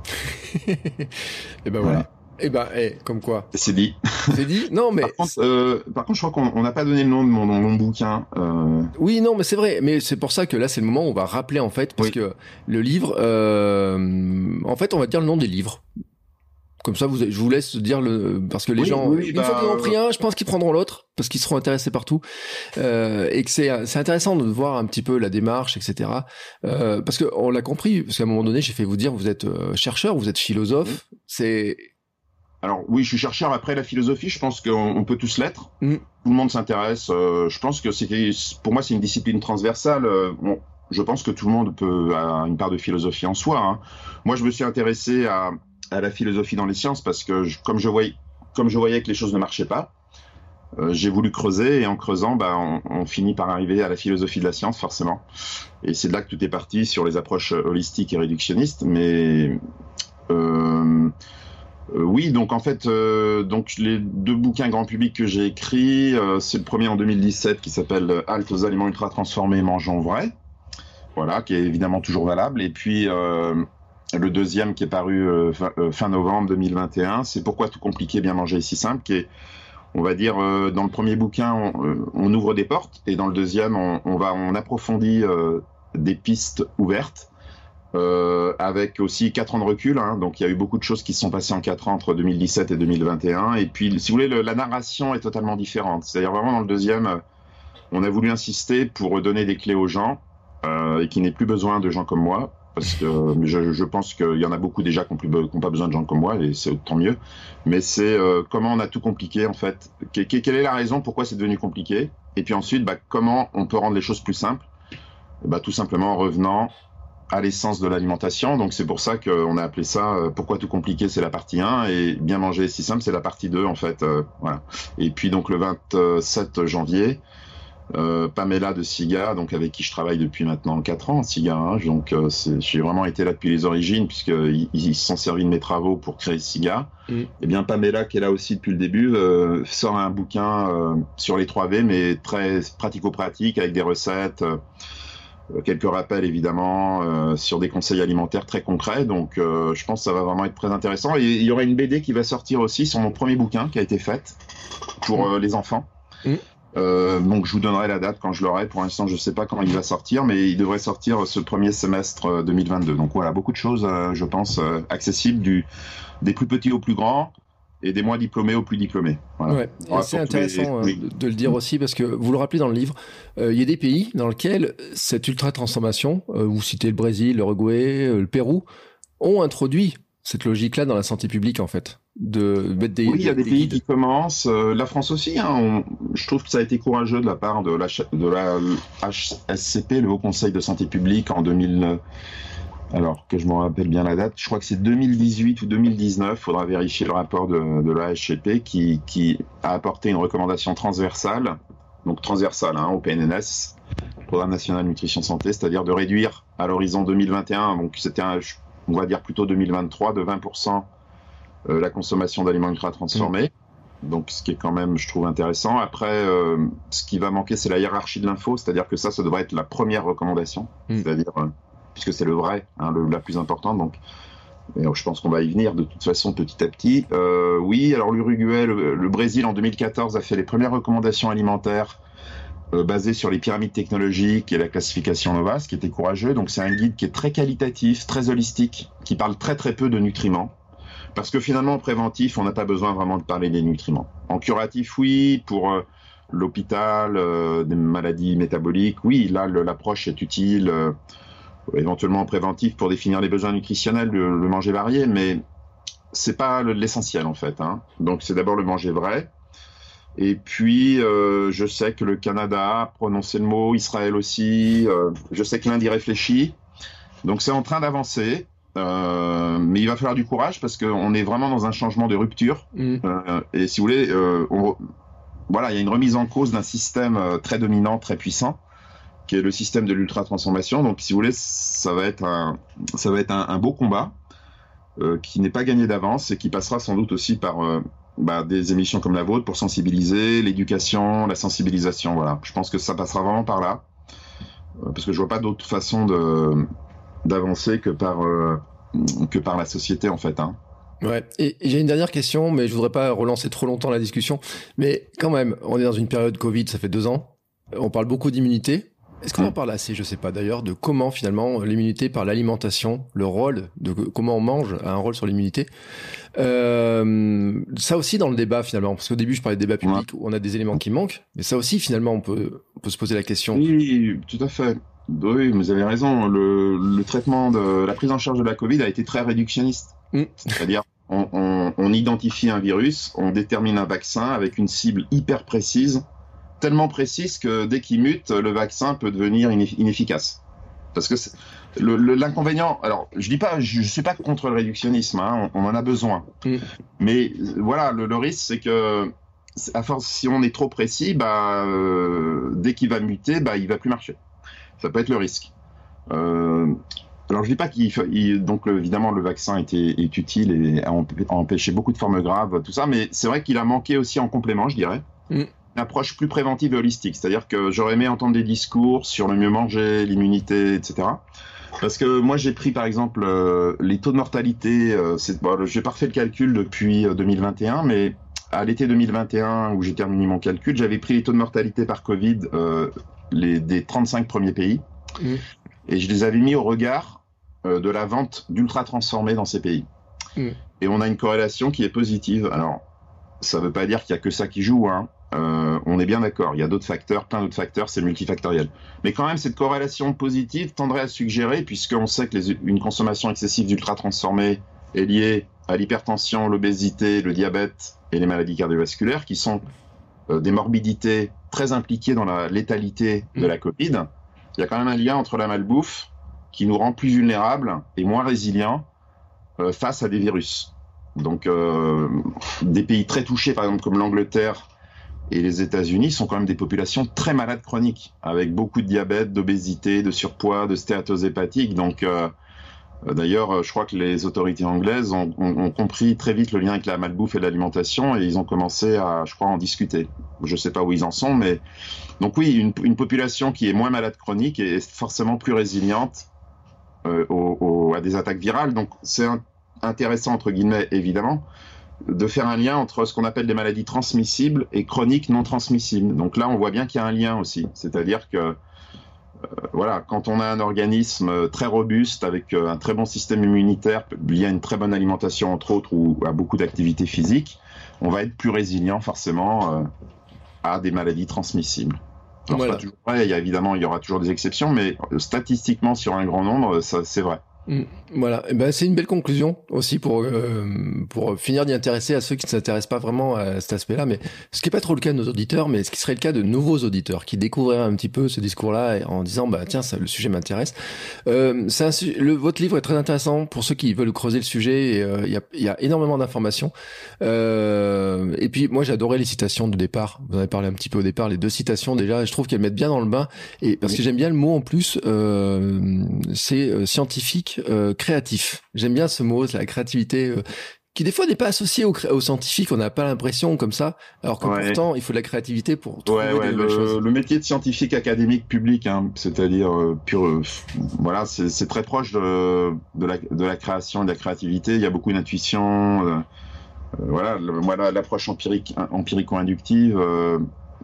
et ben voilà. Et ben, eh, comme quoi. C'est dit. C'est dit? Non, mais Par contre, euh, par contre, je crois qu'on on n'a pas donné le nom de mon, mon bouquin. Euh, oui, non, mais c'est vrai. Mais c'est pour ça que là, c'est le moment où on va rappeler en fait, parce Oui. que le livre, euh, en fait, on va dire le nom des livres. Comme ça, vous, je vous laisse dire le, parce que les Oui, gens, oui, une bah, fois qu'ils ont pris un, je pense qu'ils prendront l'autre, parce qu'ils seront intéressés partout, euh, et que c'est, c'est intéressant de voir un petit peu la démarche, etc. Euh, parce que on l'a compris, parce qu'à un moment donné, j'ai fait vous dire, vous êtes euh, chercheur, vous êtes philosophe, c'est, Alors oui, je suis chercheur. Après la philosophie, je pense qu'on on peut tous l'être. Mm. Tout le monde s'intéresse. euh, je pense que c'est pour moi c'est une discipline transversale. euh, bon, je pense que tout le monde peut a une part de philosophie en soi. hein. Moi, je me suis intéressé à, à la philosophie dans les sciences parce que comme je voyais comme je voyais que les choses ne marchaient pas, euh, j'ai voulu creuser et en creusant, bah, on, finit par arriver à la philosophie de la science forcément. Et c'est de là que tout est parti sur les approches holistiques et réductionnistes. Mais euh, euh, oui, donc en fait, donc les deux bouquins grand public que j'ai écrits, c'est le premier en 2017 qui s'appelle Halte aux aliments ultra transformés, mangeons vrai, voilà, qui est évidemment toujours valable. Et puis le deuxième qui est paru euh, fin, euh, fin novembre 2021, c'est Pourquoi tout compliqué, bien manger si simple, qui est on va dire euh, dans le premier bouquin on, ouvre des portes et dans le deuxième on, approfondit des pistes ouvertes avec aussi quatre ans de recul. Hein, donc il y a eu beaucoup de choses qui se sont passées en quatre ans entre 2017 et 2021. Et puis, si vous voulez, le- la narration est totalement différente. C'est-à-dire vraiment dans le deuxième, on a voulu insister pour donner des clés aux gens et qu'il n'ait plus besoin de gens comme moi. Parce que je, pense qu'il y en a beaucoup déjà qui n'ont pas besoin de gens comme moi et c'est tant mieux. Mais c'est euh, comment on a tout compliqué en fait? Que- que- quelle est la raison pourquoi c'est devenu compliqué? Et puis ensuite, bah, comment on peut rendre les choses plus simples? Bah, Tout simplement en revenant à l'essence de l'alimentation. Donc c'est pour ça qu'on a appelé ça euh, Pourquoi tout compliqué, c'est la partie 1 et Bien manger si simple, c'est la partie 2 en fait. euh. Et puis donc le 27 janvier, Euh, Pamela de SIGA, donc avec qui je travaille depuis maintenant 4 ans, SIGA, hein, donc euh, j'ai vraiment été là depuis les origines puisqu'ils ils se sont servis de mes travaux pour créer SIGA. Mm. Et eh bien Pamela, qui est là aussi depuis le début, euh, sort un bouquin sur les 3V, mais très pratico-pratique avec des recettes, quelques rappels évidemment, sur des conseils alimentaires très concrets. Donc je pense que ça va vraiment être très intéressant. Et il y aura une BD qui va sortir aussi sur mon premier bouquin qui a été fait pour mm. les enfants. Mm. Euh, donc je vous donnerai la date quand je l'aurai. Pour l'instant, je ne sais pas quand il va sortir, mais il devrait sortir ce premier semestre 2022. Euh, donc voilà, beaucoup de choses, euh, je pense, accessibles du, des plus petits aux plus grands et des moins diplômés aux plus diplômés. Ouais, c'est intéressant de, le dire aussi parce que vous le rappelez dans le livre, il y a des pays dans lesquels cette ultra transformation, vous citez le Brésil, l'Uruguay, le Pérou, ont introduit cette logique-là dans la santé publique en fait de des. Oui, il y a des, pays qui commencent. Euh, la France aussi. Hein, je trouve que ça a été courageux de la part de la, de la HSCP, le Haut Conseil de santé publique, en 2000. Alors que je me rappelle bien la date, je crois que c'est 2018 ou 2019. Il faudra vérifier le rapport de, de la HCP qui, qui a apporté une recommandation transversale, donc transversale hein, au PNNS, Programme national nutrition santé, c'est-à-dire de réduire à l'horizon 2021, donc c'était on va dire plutôt 2023, de 20 euh, la consommation d'aliments ultra transformés. Donc, ce qui est quand même, je trouve, intéressant. Après, euh, ce qui va manquer, c'est la hiérarchie de l'info, c'est-à-dire que ça, ça devrait être la première recommandation, mm. c'est-à-dire, euh, puisque c'est le vrai, hein, la plus importante. Donc, je pense qu'on va y venir de toute façon petit à petit. oui, alors l'Uruguay, le, Brésil en 2014 a fait les premières recommandations alimentaires basées sur les pyramides technologiques et la classification Nova, ce qui était courageux. Donc, c'est un guide qui est très qualitatif, très holistique, qui parle très très peu de nutriments. Parce que finalement, en préventif, on n'a pas besoin vraiment de parler des nutriments. En curatif, oui, pour euh, l'hôpital, euh, des maladies métaboliques, oui, là, l'approche est utile. Euh, éventuellement en préventif pour définir les besoins nutritionnels, le, manger varié, mais c'est pas l'essentiel en fait. Hein. Donc c'est d'abord le manger vrai. Et puis, je sais que le Canada a prononcé le mot, Israël aussi. je sais que l'Inde y réfléchit. Donc c'est en train d'avancer. Euh, mais il va falloir du courage parce qu'on est vraiment dans un changement de rupture. Mm. Euh, et si vous voulez, euh, voilà, il y a une remise en cause d'un système très dominant, très puissant, qui est le système de l'ultra transformation. Donc, si vous voulez, ça va être un, ça va être un, beau combat qui n'est pas gagné d'avance et qui passera sans doute aussi par bah, des émissions comme la vôtre pour sensibiliser, l'éducation, la sensibilisation. Voilà, je pense que ça passera vraiment par là parce que je vois pas d'autre façon de d'avancer que par euh, que par la société en fait. Hein. Ouais. Et, j'ai une dernière question, mais je voudrais pas relancer trop longtemps la discussion. Mais quand même, on est dans une période Covid, ça fait deux ans. On parle beaucoup d'immunité. Est-ce qu'on en parle assez, je sais pas d'ailleurs, de comment finalement l'immunité par l'alimentation, le rôle de comment on mange a un rôle sur l'immunité. Euh, ça aussi dans le débat finalement, parce qu'au début je parlais de débat public où on a des éléments qui manquent, mais ça aussi finalement on peut, on peut se poser la question. Oui, tout à fait. Oui, vous avez raison. Le, traitement de la prise en charge de la Covid a été très réductionniste. Mm. C'est-à-dire, on, identifie un virus, on détermine un vaccin avec une cible hyper précise, tellement précise que dès qu'il mute, le vaccin peut devenir inefficace. Parce que l'inconvénient, alors je dis pas, je, suis pas contre le réductionnisme, hein, on, en a besoin. Mm. Mais voilà, le, risque c'est que à force, si on est trop précis, bah, euh, dès qu'il va muter, bah, il va plus marcher. Ça peut être le risque. Euh, alors je dis pas qu'il donc évidemment le vaccin était, est utile et a empêché beaucoup de formes graves, tout ça, mais c'est vrai qu'il a manqué aussi en complément, je dirais, mm. une approche plus préventive et holistique. C'est-à-dire que j'aurais aimé entendre des discours sur le mieux manger, l'immunité, etc. Parce que moi j'ai pris par exemple euh, les taux de mortalité, euh, bon, j'ai pas refait le calcul depuis 2021, euh, mais à l'été 2021 où j'ai terminé mon calcul, j'avais pris les taux de mortalité par Covid les, des 35 premiers pays. Mmh. Et je les avais mis au regard euh, de la vente d'ultra transformés dans ces pays. Mmh. Et on a une corrélation qui est positive. Alors, ça ne veut pas dire qu'il n'y a que ça qui joue. Hein. Euh, on est bien d'accord. Il y a d'autres facteurs, plein d'autres facteurs, c'est multifactoriel. Mais quand même, cette corrélation positive tendrait à suggérer, puisqu'on sait que une consommation excessive d'ultra transformés est liée à l'hypertension, l'obésité, le diabète et les maladies cardiovasculaires, qui sont des morbidités très impliquées dans la létalité de la Covid, il y a quand même un lien entre la malbouffe qui nous rend plus vulnérables et moins résilients euh, face à des virus. Donc, euh, des pays très touchés, par exemple comme l'Angleterre, Et les États-Unis sont quand même des populations très malades chroniques, avec beaucoup de diabète, d'obésité, de surpoids, de stéatose hépatique. Donc, euh, d'ailleurs, je crois que les autorités anglaises ont, compris très vite le lien avec la malbouffe et l'alimentation, et ils ont commencé à, je crois, en discuter. Je ne sais pas où ils en sont, mais donc oui, une, population qui est moins malade chronique est forcément plus résiliente euh, à des attaques virales. Donc, c'est intéressant entre guillemets, évidemment de faire un lien entre ce qu'on appelle des maladies transmissibles et chroniques non transmissibles. Donc là, on voit bien qu'il y a un lien aussi. C'est-à-dire que, euh, voilà, quand on a un organisme très robuste avec euh, un très bon système immunitaire lié à une très bonne alimentation, entre autres, ou à beaucoup d'activités physiques, on va être plus résilient forcément euh, à des maladies transmissibles. voilà. il y a évidemment, il y aura toujours des exceptions, mais statistiquement, sur un grand nombre, c'est vrai. Mm. Voilà, et eh ben c'est une belle conclusion aussi pour euh, pour finir d'y intéresser à ceux qui ne s'intéressent pas vraiment à cet aspect-là, mais ce qui est pas trop le cas de nos auditeurs, mais ce qui serait le cas de nouveaux auditeurs qui découvriraient un petit peu ce discours-là en disant bah tiens ça, le sujet m'intéresse. Euh, le votre livre est très intéressant pour ceux qui veulent creuser le sujet. et euh, Il y, a, y, a, énormément d'informations. Euh, et puis moi j'adorais les citations de départ. Vous en avez parlé un petit peu au départ, les deux citations déjà. Je trouve qu'elles mettent bien dans le bain et parce que j'aime bien le mot en plus, euh, c'est scientifique euh, créatif. J'aime bien ce mot, la créativité. Euh, qui des fois n'est pas associé aux, aux scientifiques, on n'a pas l'impression comme ça, alors que pourtant il faut de la créativité pour trouver des le, choses. Le métier de scientifique académique public, hein, c'est-à-dire euh, pur, voilà, c'est très proche de, de, la, de la création et de la créativité. Il y a beaucoup d'intuition, voilà, voilà l'approche empirique, empirico-inductive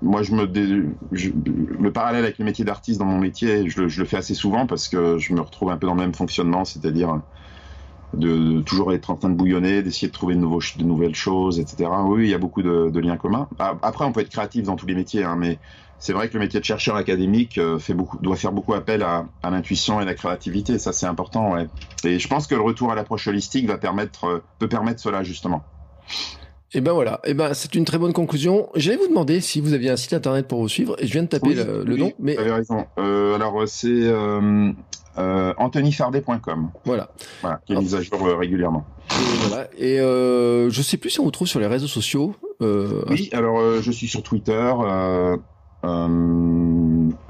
moi, je me le parallèle avec le métier d'artiste dans mon métier, je le, fais assez souvent parce que je me retrouve un peu dans le même fonctionnement, c'est-à-dire de, toujours être en train de bouillonner, d'essayer de trouver de, nouvelles choses, etc. Oui, il y a beaucoup de, liens communs. Après, on peut être créatif dans tous les métiers, hein, mais c'est vrai que le métier de chercheur académique euh, doit faire beaucoup appel à, l'intuition et la créativité. Ça, c'est important. Et je pense que le retour à l'approche holistique va permettre, euh, peut permettre cela justement. Et ben voilà, et ben c'est une très bonne conclusion. J'allais vous demander si vous aviez un site internet pour vous suivre, et je viens de taper le, nom. Mais vous avez raison. Euh, alors c'est euh, euh, anthonyfardet.com. Voilà. Voilà, qui est mise à jour régulièrement. Et voilà. Et je sais plus si on vous trouve sur les réseaux sociaux. Oui, alors je suis sur Twitter.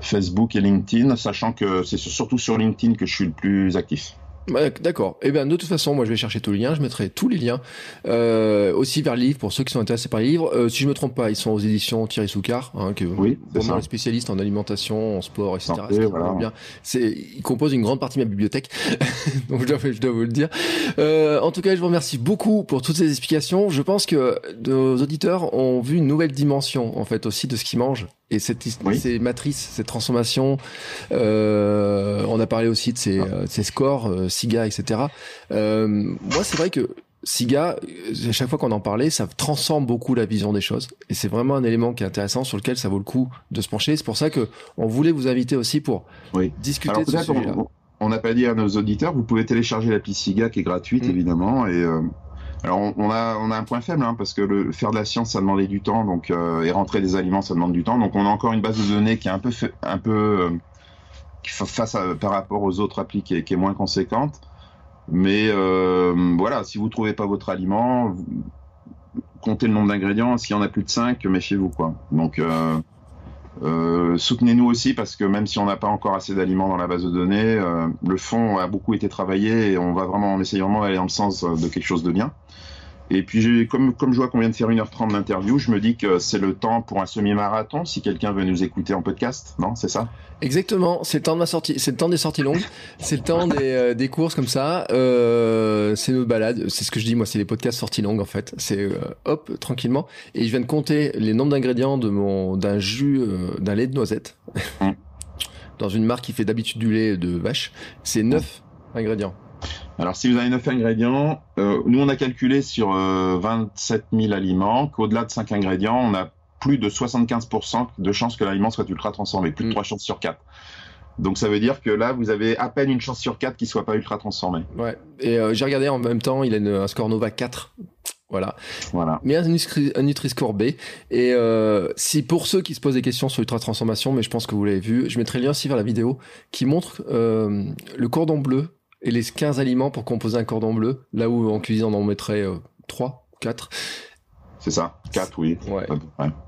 Facebook et LinkedIn, sachant que c'est surtout sur LinkedIn que je suis le plus actif. D'accord. Et eh bien, de toute façon, moi, je vais chercher tous les liens. Je mettrai tous les liens euh, aussi vers le livre pour ceux qui sont intéressés par les livres. Euh, si je me trompe pas, ils sont aux éditions Thierry Soukar, hein, qui est oui, vraiment un spécialiste en alimentation, en sport, etc. bien. C'est, il compose une grande partie de ma bibliothèque, donc je dois, je dois, vous le dire. Euh, en tout cas, je vous remercie beaucoup pour toutes ces explications. Je pense que nos auditeurs ont vu une nouvelle dimension, en fait, aussi de ce qu'ils mangent et cette, ces matrices, cette transformation, euh, on a parlé aussi de ces, ah. euh, ces scores, euh, SIGA, etc. Euh, moi, c'est vrai que SIGA, à chaque fois qu'on en parlait, ça transforme beaucoup la vision des choses. Et c'est vraiment un élément qui est intéressant, sur lequel ça vaut le coup de se pencher. C'est pour ça que on voulait vous inviter aussi pour discuter de ce sujet-là. On n'a pas dit à nos auditeurs, vous pouvez télécharger l'appli SIGA qui est gratuite, mmh. évidemment, et alors on, a on un point faible hein, parce que faire de la science ça demandait du temps donc euh, et rentrer des aliments ça demande du temps. Donc on a encore une base de données qui est un peu un peu euh, face par rapport aux autres applis qui est, moins conséquente. Mais euh, voilà si vous trouvez pas votre aliment comptez le nombre d'ingrédients. S'il y en a plus de 5 méfiez-vous quoi. Donc soutenez-nous aussi parce que même si on n'a pas encore assez d'aliments dans la base de données, le fond a beaucoup été travaillé et on va vraiment, en essayant vraiment d'aller dans le sens de quelque chose de bien. Et puis, comme, comme je vois qu'on vient de faire 1h30 d'interview, je me dis que c'est le temps pour un semi-marathon si quelqu'un veut nous écouter en podcast, non C'est ça? Exactement, c'est le temps de ma sortie, c'est le temps des sorties longues, c'est le temps des, euh, des courses comme ça, euh, c'est nos balades, c'est ce que je dis moi, c'est les podcasts sorties longues en fait, c'est euh, hop, tranquillement, et je viens de compter les nombres d'ingrédients de mon d'un jus, euh, d'un lait de noisette, mmh. dans une marque qui fait d'habitude du lait de vache, c'est 9 ingrédients. Alors, si vous avez 9 ingrédients, euh, nous, on a calculé sur 27 euh, 000 aliments qu'au-delà de 5 ingrédients, on a plus de 75% de chances que l'aliment soit ultra transformé, plus de 3 mm. chances sur 4. Donc ça veut dire que là, vous avez à peine une chance sur 4 qu'il soit pas ultra transformé. Ouais. Et euh, j'ai regardé en même temps, il a un score Nova 4. Voilà. Voilà. Mais un, un Nutri-Score B. Et si pour ceux qui se posent des questions sur l'ultra transformation, mais je pense que vous l'avez vu, je mettrai le lien aussi vers la vidéo qui montre le cordon bleu et les 15 aliments pour composer un cordon bleu, là où en cuisine on en mettrait 3, 4. c'est ça. 4, oui. Ouais.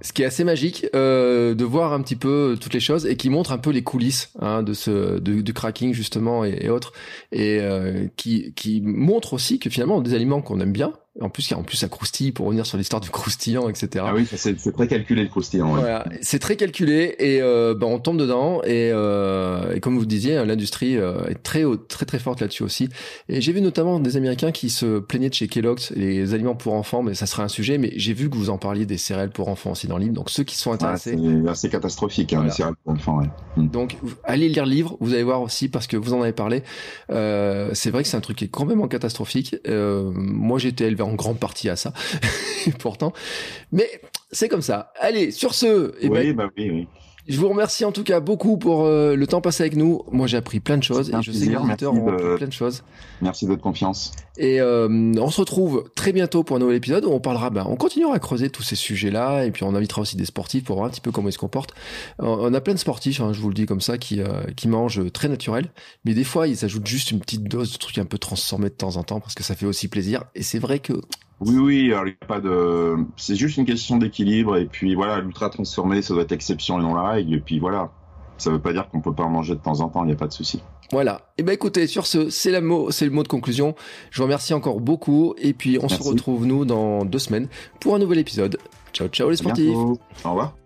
Ce qui est assez magique euh, de voir un petit peu toutes les choses et qui montre un peu les coulisses hein, de ce de, du cracking justement et, et autres et euh, qui qui montre aussi que finalement des aliments qu'on aime bien en plus, en plus, ça croustille pour revenir sur l'histoire du croustillant, etc. Ah oui, c'est très calculé le croustillant. Ouais. Voilà, c'est très calculé et euh, ben, on tombe dedans et, euh, et comme vous disiez, hein, l'industrie euh, est très très très forte là-dessus aussi. Et j'ai vu notamment des Américains qui se plaignaient de chez Kellogg's les aliments pour enfants, mais ça serait un sujet. Mais j'ai vu que vous en parliez des céréales pour enfants aussi dans le livre. Donc ceux qui sont intéressés, c'est assez catastrophique hein, les céréales pour enfants. Ouais. Mm. Donc allez lire le livre, vous allez voir aussi parce que vous en avez parlé. Euh, c'est vrai que c'est un truc qui est complètement catastrophique. Euh, moi, été élevé en grande partie à ça, pourtant. Mais c'est comme ça. Allez, sur ce, eh ben, bah oui, oui. Je vous remercie en tout cas beaucoup pour euh, le temps passé avec nous. Moi, j'ai appris plein de choses et je sais que les auditeurs ont appris plein de choses. Merci de votre confiance. Et euh, on se retrouve très bientôt pour un nouvel épisode où on parlera, ben, on continuera à creuser tous ces sujets-là et puis on invitera aussi des sportifs pour voir un petit peu comment ils se comportent. On a plein de sportifs, hein, je vous le dis comme ça, qui, euh, qui mangent très naturel, mais des fois ils ajoutent juste une petite dose de trucs un peu transformés de temps en temps parce que ça fait aussi plaisir. Et c'est vrai que oui, oui, alors il n'y a pas de. C'est juste une question d'équilibre, et puis voilà, l'ultra transformé, ça doit être exception et non la règle, et puis voilà. Ça veut pas dire qu'on peut pas en manger de temps en temps, il n'y a pas de souci. Voilà. Et eh ben écoutez, sur ce, c'est la mot, c'est le mot de conclusion. Je vous remercie encore beaucoup, et puis on se retrouve nous dans deux semaines pour un nouvel épisode. Ciao, ciao les sportifs. Au revoir.